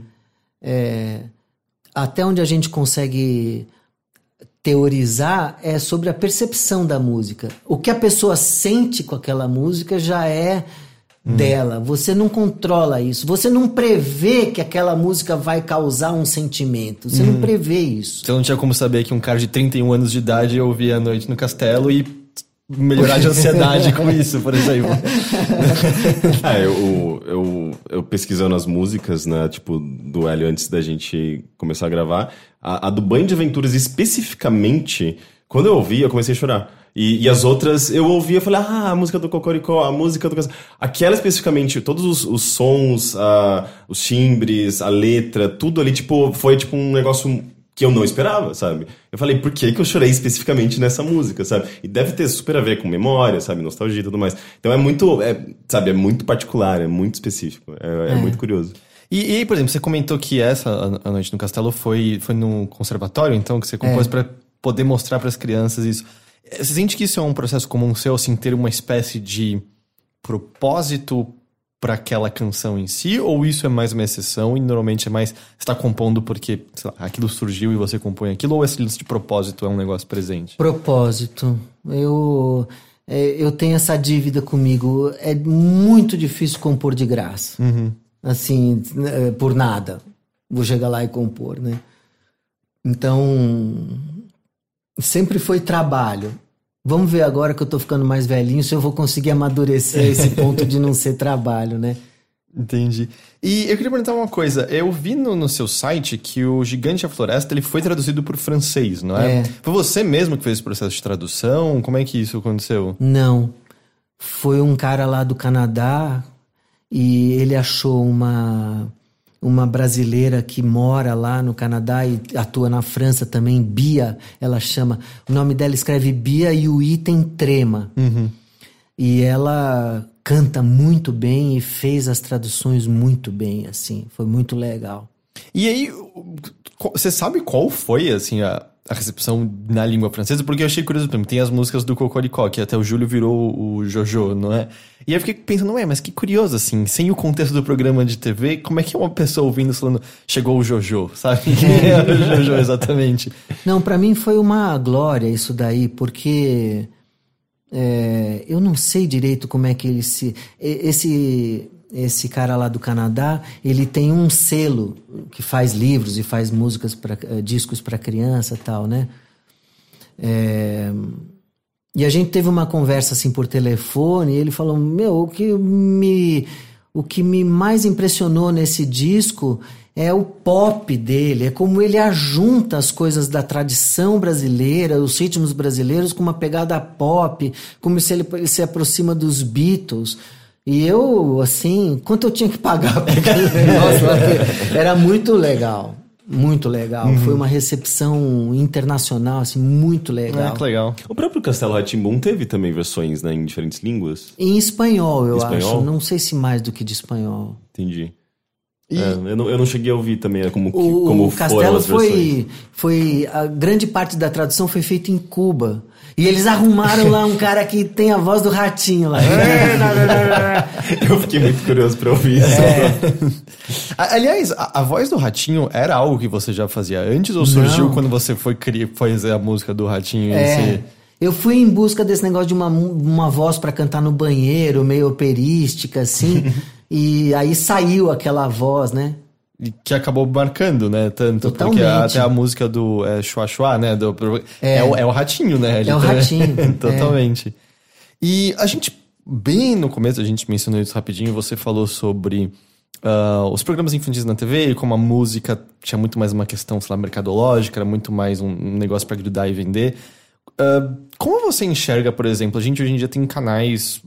É, até onde a gente consegue teorizar é sobre a percepção da música. O que a pessoa sente com aquela música já é hum. dela. Você não controla isso. Você não prevê que aquela música vai causar um sentimento. Você hum. não prevê isso. Você não tinha como saber que um cara de 31 anos de idade ouvia a noite no castelo e melhorar de [laughs] ansiedade com isso, por exemplo. [laughs] é, eu, eu, eu pesquisando as músicas, né, tipo, do Hélio antes da gente começar a gravar, a, a do Banho de Aventuras especificamente, quando eu ouvi, eu comecei a chorar. E, e, as outras eu ouvia e falei, ah, a música do Cocoricó, a música do. Aquela especificamente, todos os, os sons, uh, os timbres, a letra, tudo ali, tipo, foi tipo um negócio que eu não esperava, sabe? Eu falei, por que, que eu chorei especificamente nessa música, sabe? E deve ter super a ver com memória, sabe? Nostalgia e tudo mais. Então é muito, é, sabe? É muito particular, é muito específico. É, é. é muito curioso. E, e, por exemplo, você comentou que essa A Noite no Castelo foi, foi no conservatório, então, que você compôs é. para poder mostrar para as crianças isso. Você sente que isso é um processo comum seu, assim, ter uma espécie de propósito para aquela canção em si, ou isso é mais uma exceção e normalmente é mais está compondo porque lá, aquilo surgiu e você compõe aquilo, ou esse lance de propósito é um negócio presente? Propósito. Eu é, eu tenho essa dívida comigo. É muito difícil compor de graça. Uhum. Assim, é, por nada. Vou chegar lá e compor, né? Então, sempre foi trabalho. Vamos ver agora que eu tô ficando mais velhinho se eu vou conseguir amadurecer esse ponto de não ser trabalho, né? [laughs] Entendi. E eu queria perguntar uma coisa. Eu vi no, no seu site que o Gigante da Floresta ele foi traduzido por francês, não é? é? Foi você mesmo que fez esse processo de tradução? Como é que isso aconteceu? Não. Foi um cara lá do Canadá e ele achou uma uma brasileira que mora lá no Canadá e atua na França também, Bia, ela chama. O nome dela escreve Bia e o item trema. Uhum. E ela canta muito bem e fez as traduções muito bem, assim. Foi muito legal. E aí, você sabe qual foi, assim, a, a recepção na língua francesa, porque eu achei curioso, por tem as músicas do Cocoricó, que até o Júlio virou o Jojo, não é? E aí eu fiquei pensando, ué, mas que curioso, assim, sem o contexto do programa de TV, como é que é uma pessoa ouvindo falando, chegou o Jojo, sabe? [laughs] [laughs] Quem é o Jojo exatamente? Não, para mim foi uma glória isso daí, porque é, eu não sei direito como é que ele se. Esse esse cara lá do Canadá, ele tem um selo que faz livros e faz músicas para eh, discos para criança, tal, né? É... E a gente teve uma conversa assim por telefone, e ele falou: "Meu, o que me o que me mais impressionou nesse disco é o pop dele, é como ele ajunta as coisas da tradição brasileira, os ritmos brasileiros com uma pegada pop, como se ele, ele se aproxima dos Beatles. E eu, assim, quanto eu tinha que pagar [laughs] pra aquele negócio lá, era muito legal. Muito legal. Uhum. Foi uma recepção internacional, assim, muito legal. É, que legal. O próprio Castelo Ratimbum teve também versões, né, em diferentes línguas? Em espanhol, eu espanhol? acho. Não sei se mais do que de espanhol. Entendi. E... É, eu, não, eu, não, cheguei a ouvir também como, o, como o Castelo foi, foi. A grande parte da tradução foi feita em Cuba. E eles arrumaram lá um cara que tem a voz do ratinho lá. [laughs] eu fiquei muito curioso pra ouvir isso. É. Aliás, a, a, voz do ratinho era algo que você já fazia antes ou surgiu não. quando você foi fazer a música do ratinho? É. Eu fui em busca desse negócio de uma, uma voz para cantar no banheiro, meio operística, assim. [laughs] e aí saiu aquela voz, né? Que acabou marcando, né? Tanto Totalmente. porque até a música do é, Chua Chua, né? Do, é. É, o, é o ratinho, né? É o ratinho. [laughs] Totalmente. É. E a gente, bem no começo, a gente mencionou isso rapidinho, você falou sobre uh, os programas infantis na TV e como a música tinha muito mais uma questão, sei lá, mercadológica, era muito mais um negócio para grudar e vender. Uh, como você enxerga, por exemplo, a gente hoje em dia tem canais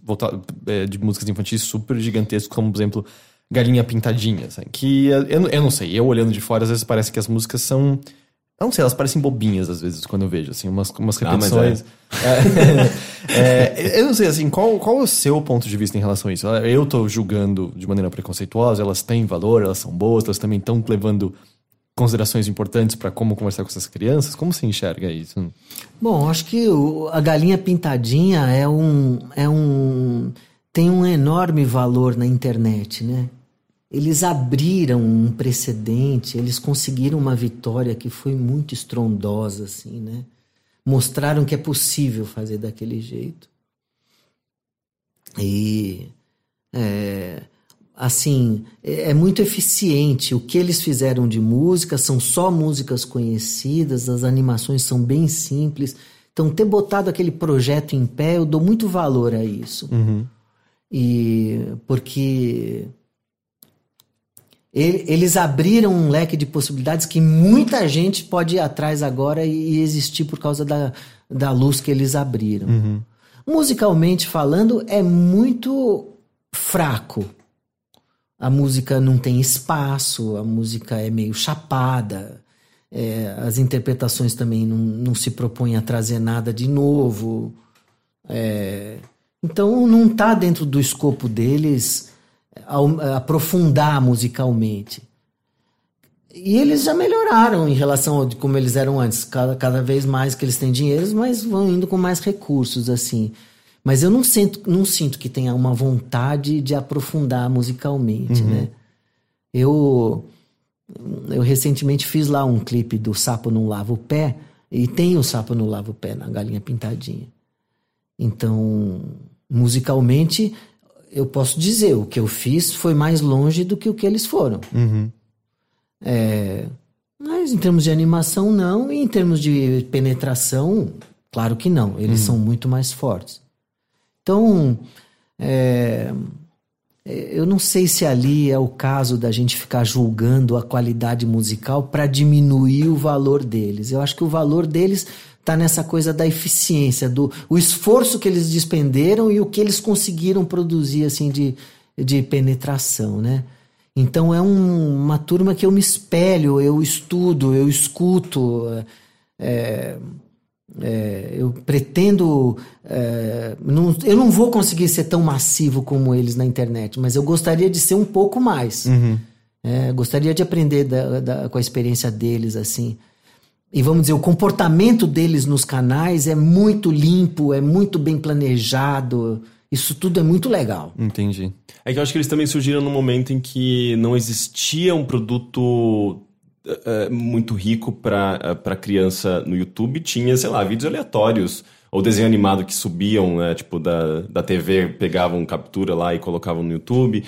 é, de músicas infantis super gigantescos, como, por exemplo, Galinha Pintadinha, assim, que eu, eu não sei, eu olhando de fora, às vezes parece que as músicas são. Eu não sei, elas parecem bobinhas às vezes quando eu vejo, assim, umas, umas ah, repetições. Ah, [laughs] é. é, eu não sei, assim, qual, qual é o seu ponto de vista em relação a isso? Eu tô julgando de maneira preconceituosa, elas têm valor, elas são boas, elas também estão levando considerações importantes para como conversar com essas crianças? Como você enxerga isso? Bom, acho que o, a galinha pintadinha é um, é um tem um enorme valor na internet, né? Eles abriram um precedente, eles conseguiram uma vitória que foi muito estrondosa, assim, né? Mostraram que é possível fazer daquele jeito. E, é, assim, é, é muito eficiente. O que eles fizeram de música são só músicas conhecidas, as animações são bem simples. Então, ter botado aquele projeto em pé, eu dou muito valor a isso. Uhum. E porque eles abriram um leque de possibilidades que muita gente pode ir atrás agora e existir por causa da, da luz que eles abriram. Uhum. Musicalmente falando, é muito fraco. A música não tem espaço, a música é meio chapada, é, as interpretações também não, não se propõem a trazer nada de novo. É, então não está dentro do escopo deles aprofundar musicalmente. E eles já melhoraram em relação a como eles eram antes. Cada, cada vez mais que eles têm dinheiro, mas vão indo com mais recursos, assim. Mas eu não sinto, não sinto que tenha uma vontade de aprofundar musicalmente, uhum. né? Eu, eu recentemente fiz lá um clipe do Sapo Não Lava o Pé, e tem o Sapo Não Lava o Pé na Galinha Pintadinha. Então, musicalmente, eu posso dizer, o que eu fiz foi mais longe do que o que eles foram. Uhum. É, mas em termos de animação, não. E em termos de penetração, claro que não. Eles uhum. são muito mais fortes. Então, é, eu não sei se ali é o caso da gente ficar julgando a qualidade musical para diminuir o valor deles. Eu acho que o valor deles está nessa coisa da eficiência, do o esforço que eles despenderam e o que eles conseguiram produzir assim de, de penetração, né? Então é um, uma turma que eu me espelho, eu estudo, eu escuto, é, é, eu pretendo. É, não, eu não vou conseguir ser tão massivo como eles na internet, mas eu gostaria de ser um pouco mais. Uhum. É, gostaria de aprender da, da, com a experiência deles, assim e vamos dizer, o comportamento deles nos canais é muito limpo, é muito bem planejado. Isso tudo é muito legal. Entendi. É que eu acho que eles também surgiram num momento em que não existia um produto uh, muito rico para uh, criança no YouTube. Tinha, sei lá, vídeos aleatórios. Ou desenho animado que subiam, né, tipo, da, da TV, pegavam captura lá e colocavam no YouTube.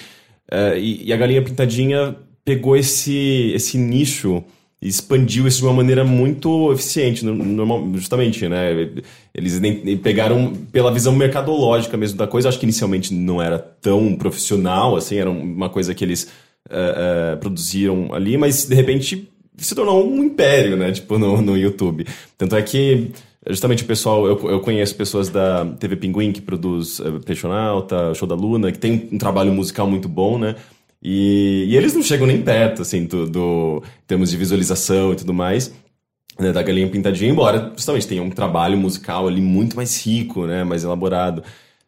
Uh, e, e a Galinha Pintadinha pegou esse, esse nicho expandiu isso de uma maneira muito eficiente, normal, justamente, né? Eles pegaram pela visão mercadológica mesmo da coisa. Acho que inicialmente não era tão profissional, assim, era uma coisa que eles uh, uh, produziram ali, mas de repente se tornou um império, né? Tipo, no, no YouTube. Tanto é que justamente o pessoal, eu, eu conheço pessoas da TV Pinguim que produz uh, Peixonauta, Show da Luna, que tem um trabalho musical muito bom, né? E, e eles não chegam nem perto, assim, do, do em termos de visualização e tudo mais, né, da Galinha Pintadinha, embora justamente tenha um trabalho musical ali muito mais rico, né, mais elaborado.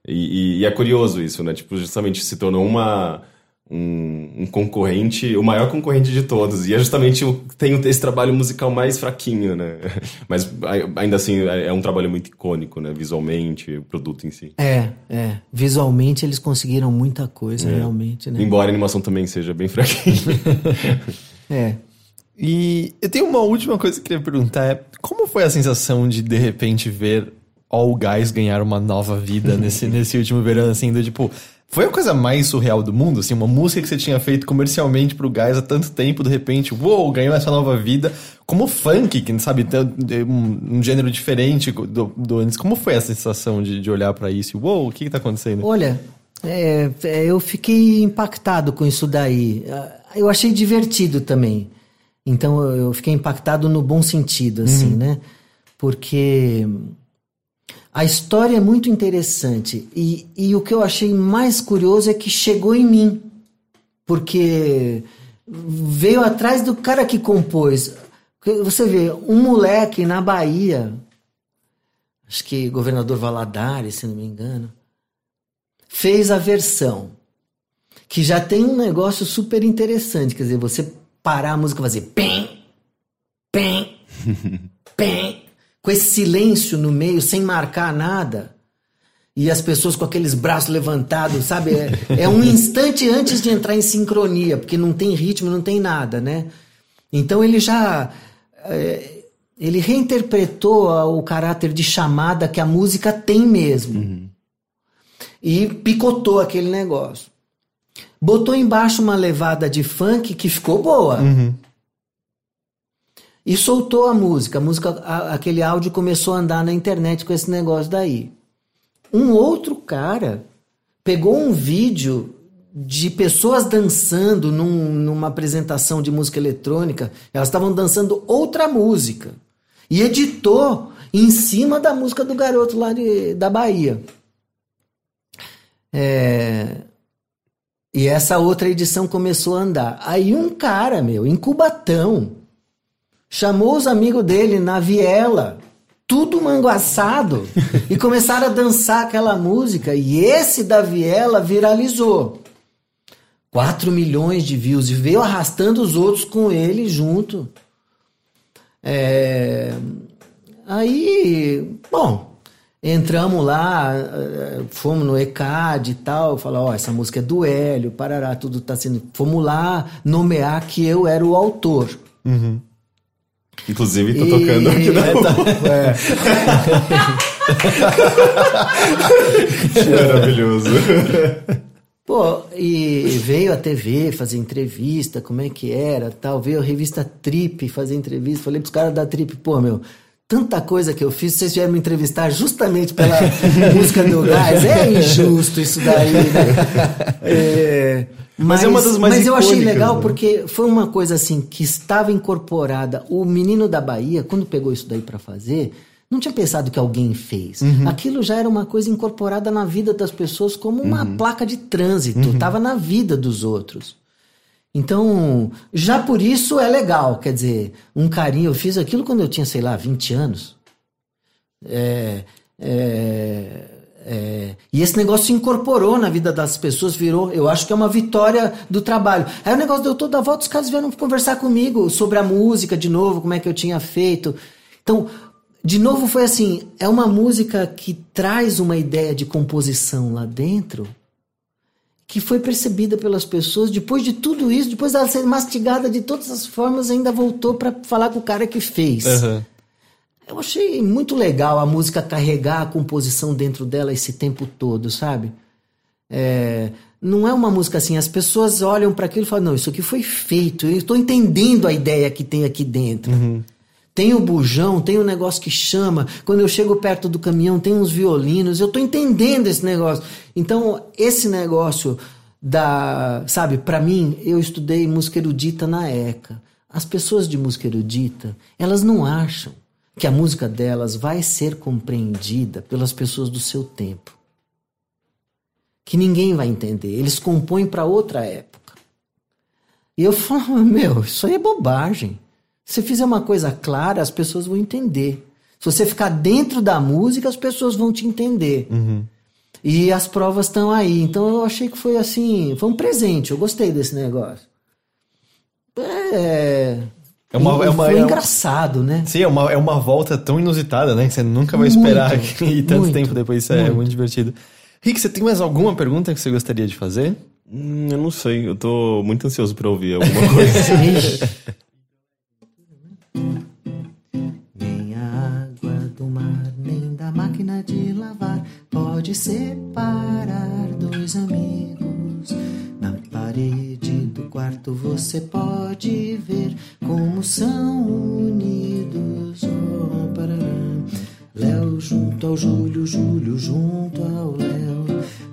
E, e, e, é curioso isso, né? Tipo, justamente se tornou uma, um, um, concorrente, o maior concorrente de todos. E é justamente o tem esse trabalho musical mais fraquinho, né? [laughs] Mas ainda assim é, é um trabalho muito icônico, né? Visualmente, o produto em si. É, é. Visualmente eles conseguiram muita coisa, é. realmente, né? Embora a animação também seja bem fraquinha. [laughs] é. E eu tenho uma última coisa que eu queria perguntar: é como foi a sensação de de repente ver All Guys ganhar uma nova vida nesse, [laughs] nesse último verão, assim, do tipo. Foi a coisa mais surreal do mundo, assim, uma música que você tinha feito comercialmente pro Guys há tanto tempo, de repente, uou, ganhou essa nova vida. Como funk, que sabe, um, um gênero diferente do, do antes. Como foi a sensação de, de olhar para isso? Uou, o que, que tá acontecendo? Olha, é, é, eu fiquei impactado com isso daí. Eu achei divertido também. Então eu fiquei impactado no bom sentido, assim, uhum. né? Porque a história é muito interessante e, e o que eu achei mais curioso é que chegou em mim, porque veio atrás do cara que compôs. Você vê, um moleque na Bahia, acho que governador Valadares, se não me engano, fez a versão que já tem um negócio super interessante, quer dizer, você parar a música e fazer pem, pem, [laughs] pem, com esse silêncio no meio, sem marcar nada. E as pessoas com aqueles braços levantados, sabe? É, é um instante antes de entrar em sincronia, porque não tem ritmo, não tem nada, né? Então ele já. É, ele reinterpretou o caráter de chamada que a música tem mesmo. Uhum. E picotou aquele negócio. Botou embaixo uma levada de funk que ficou boa. Uhum e soltou a música. A música, a, aquele áudio começou a andar na internet com esse negócio daí. Um outro cara pegou um vídeo de pessoas dançando num, numa apresentação de música eletrônica. Elas estavam dançando outra música e editou em cima da música do garoto lá de, da Bahia. É... E essa outra edição começou a andar. Aí um cara, meu, em Cubatão, chamou os amigos dele na viela, tudo manguaçado, [laughs] e começaram a dançar aquela música. E esse da viela viralizou. 4 milhões de views e veio arrastando os outros com ele junto. É... Aí, bom, entramos lá, fomos no ECAD e tal, falar, ó, essa música é do Hélio, parará, tudo tá sendo. Fomos lá nomear que eu era o autor. Uhum. Inclusive, tô e... tocando aqui na é, [laughs] tá, é. Maravilhoso. Pô, e veio a TV fazer entrevista, como é que era, tal. Veio a revista Trip fazer entrevista. Falei pros caras da Trip, pô, meu, tanta coisa que eu fiz, vocês vieram me entrevistar justamente pela [laughs] música do gás. É injusto isso daí, né? [laughs] É... Mas, mas, é uma das mais Mas eu achei legal né? porque foi uma coisa assim que estava incorporada. O menino da Bahia, quando pegou isso daí para fazer, não tinha pensado que alguém fez. Uhum. Aquilo já era uma coisa incorporada na vida das pessoas como uma uhum. placa de trânsito, estava uhum. na vida dos outros. Então, já por isso é legal, quer dizer, um carinho. Eu fiz aquilo quando eu tinha, sei lá, 20 anos. É, é, é, e esse negócio se incorporou na vida das pessoas, virou. Eu acho que é uma vitória do trabalho. Aí o negócio deu toda a volta, os caras vieram conversar comigo sobre a música de novo, como é que eu tinha feito. Então, de novo, foi assim: é uma música que traz uma ideia de composição lá dentro que foi percebida pelas pessoas. Depois de tudo isso, depois dela ser mastigada de todas as formas, ainda voltou para falar com o cara que fez. Uhum. Eu achei muito legal a música carregar a composição dentro dela esse tempo todo, sabe? É, não é uma música assim, as pessoas olham para aquilo e falam: não, isso aqui foi feito, eu estou entendendo a ideia que tem aqui dentro. Uhum. Tem o bujão, tem o negócio que chama. Quando eu chego perto do caminhão, tem uns violinos. Eu estou entendendo esse negócio. Então, esse negócio da. Sabe, para mim, eu estudei música erudita na ECA. As pessoas de música erudita, elas não acham que a música delas vai ser compreendida pelas pessoas do seu tempo. Que ninguém vai entender. Eles compõem para outra época. E eu falo, [laughs] meu, isso aí é bobagem. Se você fizer uma coisa clara, as pessoas vão entender. Se você ficar dentro da música, as pessoas vão te entender. Uhum. E as provas estão aí. Então eu achei que foi assim, foi um presente. Eu gostei desse negócio. É. É uma- e é uma- foi é um- engraçado, né? Sim, é uma, é uma volta tão inusitada, né? Que você nunca vai esperar Muito, que- e tanto muito, tempo depois isso é muito. muito divertido. Rick, você tem mais alguma pergunta que você gostaria de fazer? Hum, eu não sei, eu tô muito ansioso pra ouvir alguma [laughs] coisa. Nem a água do mar, nem da máquina de lavar pode separar dois amigos. Na parede quarto você pode ver como são unidos. Oh. Léo junto ao Júlio, Júlio junto ao Léo.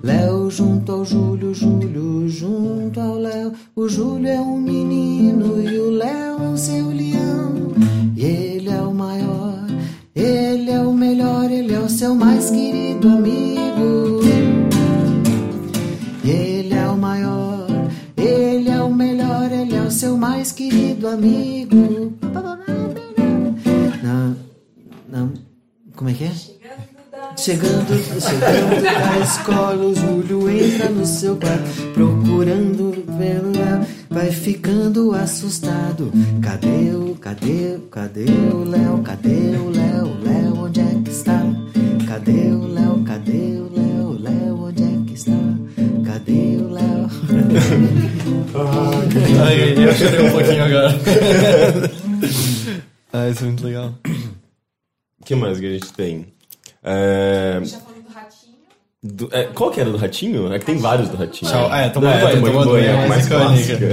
Léo junto ao Júlio, Júlio junto ao Léo. O Júlio é um menino e o Léo é o seu leão. E ele é o maior, ele é o melhor, ele é o seu mais querido amigo. Mais querido amigo. Não, não, como é que é? Chegando, chegando da escola, o Júlio entra no seu quarto, procurando pelo Léo, vai ficando assustado. Cadê o, cadê, cadê o Léo? Cadê o Léo? Léo, onde é que está? Cadê o Léo? Cadê? O Léo, [laughs] Ai, eu chorei um pouquinho agora. [laughs] ah, isso é muito legal. O que mais que a gente tem? É, Já falando do ratinho. do- é, qual que era do Ratinho? É que tem vários do Ratinho. Tchau. É, tomando é, banho, tomando banho, banho, é é mais clássica.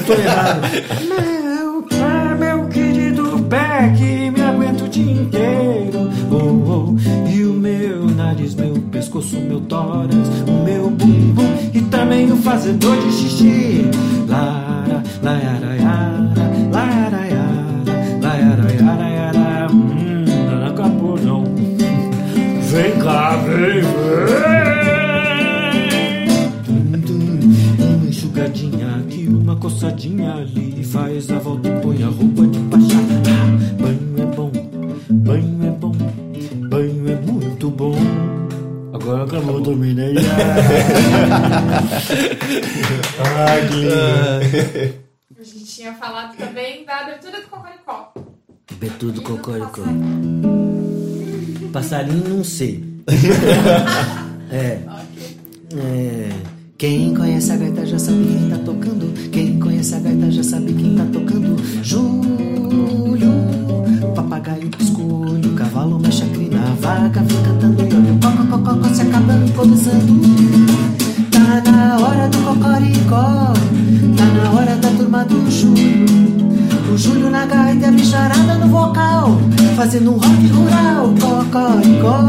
Tô errado. Meu pé, meu querido que me aguenta o dia inteiro. Oh, oh. E o meu nariz, meu pescoço, meu tórax, o meu bumbum e também o fazedor de xixi. Cocoricó. Betudo do cocoricó. passarinho. Passarinho não sei. [laughs] é. É. Quem conhece a gaita já sabe quem tá tocando. Quem conhece a gaita já sabe quem tá tocando. Júlio, papagaio piscolho, cavalo mexe a crina, vaca vem cantando e olha o cocococó se acabando improvisando. Tá na hora do cocoricó, tá na hora da turma do Júlio. O Júlio na gaita e a bicharada no vocal, fazendo um rock rural, cocoricó.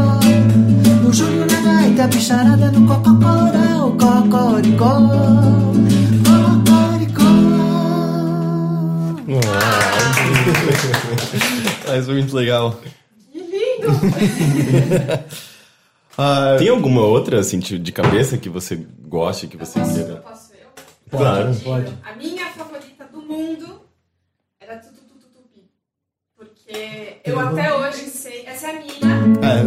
O Júlio na gaita, a bicharada no cococoral, cocoricó. Cocoricó. [laughs] Ah, é muito legal. Que lindo! [laughs] Ah, Tem alguma outra, assim, de cabeça que você goste, que você Posso, queira? posso eu? Claro. Pode. A minha favorita do mundo era Tutu Tutu Tupi. Porque eu até hoje sei. Essa é a minha. é,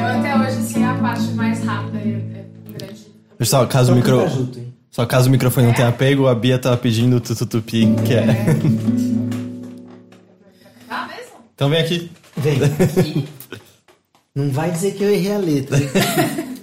Eu até hoje sei a parte mais rápida e é grande. pessoal, caso o, micro... Só caso o microfone não tenha pego, a Bia tava pedindo o tututupi, que é. Tá [laughs] mesmo? Então vem aqui. Vem. [laughs] Não vai dizer que eu errei a letra. [laughs]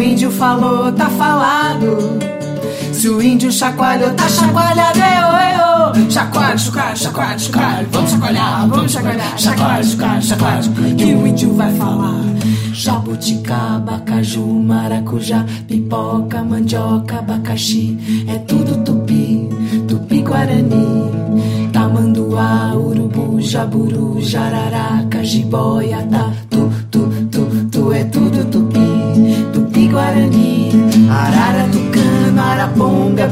o índio falou, tá falado. Se o índio chacoalhou, tá chacoalhado, eu, eu. Chacoalho, chacoalho, chacoalho, chacoalho. Vamos chacoalhar, vamos chacoalhar. Chacoalho, chacoalho, chacoalho. Que o índio vai falar. Jabuticaba, caju, maracujá, pipoca, mandioca, abacaxi. É tudo tupi, tupi-guarani. Tamanduá, urubu, jaburu, jararaca, jiboia, tá.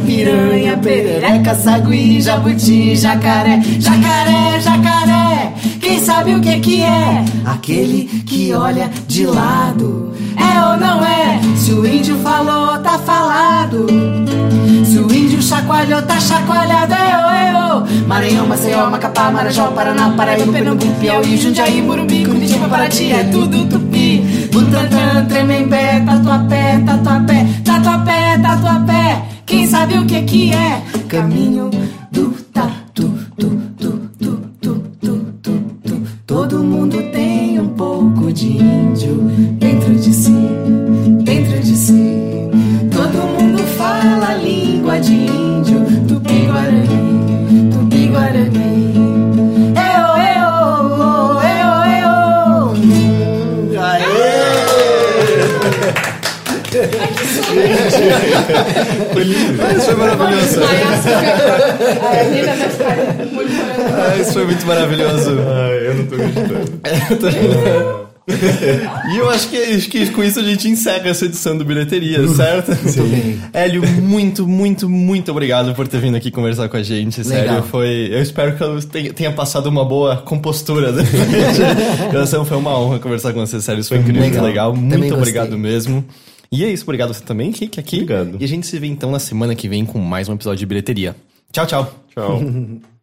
Piranha, perereca, sagui, jabuti, jacaré, jacaré, jacaré. Quem sabe o que que é? Aquele que olha de lado. É ou não é? Se o índio falou, tá falado. Se o índio chacoalhou, tá chacoalhado. Eu, eu. Maranhão, Maceió, Macapá, Marajó, Paraná, Paraíba, Pernambuco, Piauí, Jundiaí, Morumbi, Curitiba, Paraty. É tudo tupi. Butantã, Tremembé, Tatuapé, Tatuapé, Tatuapé, Tatuapé. Sabe o que que é? Caminho do tatu, tu, tu, tu, tu, tu, tu, tu. Todo mundo tem um pouco de índio foi maravilhoso. A Anitta vai ficar monitorando. Ah, Isso foi muito maravilhoso. Ai, eu não [laughs] tô acreditando. E eu acho que, acho que com isso a gente encerra essa edição do Bilheteria, certo? bem. Hélio, muito, muito, muito obrigado por ter vindo aqui conversar com a gente. Sério, Legal. foi. Eu espero que eu tenha, passado uma boa compostura. Então, [laughs] foi uma honra conversar com você, sério. Isso foi incrível, legal. legal. Muito obrigado mesmo. E é isso, obrigado você também, Rick, aqui. Obrigado. E a gente se vê então na semana que vem com mais um episódio de bilheteria. Tchau, tchau. Tchau. [laughs]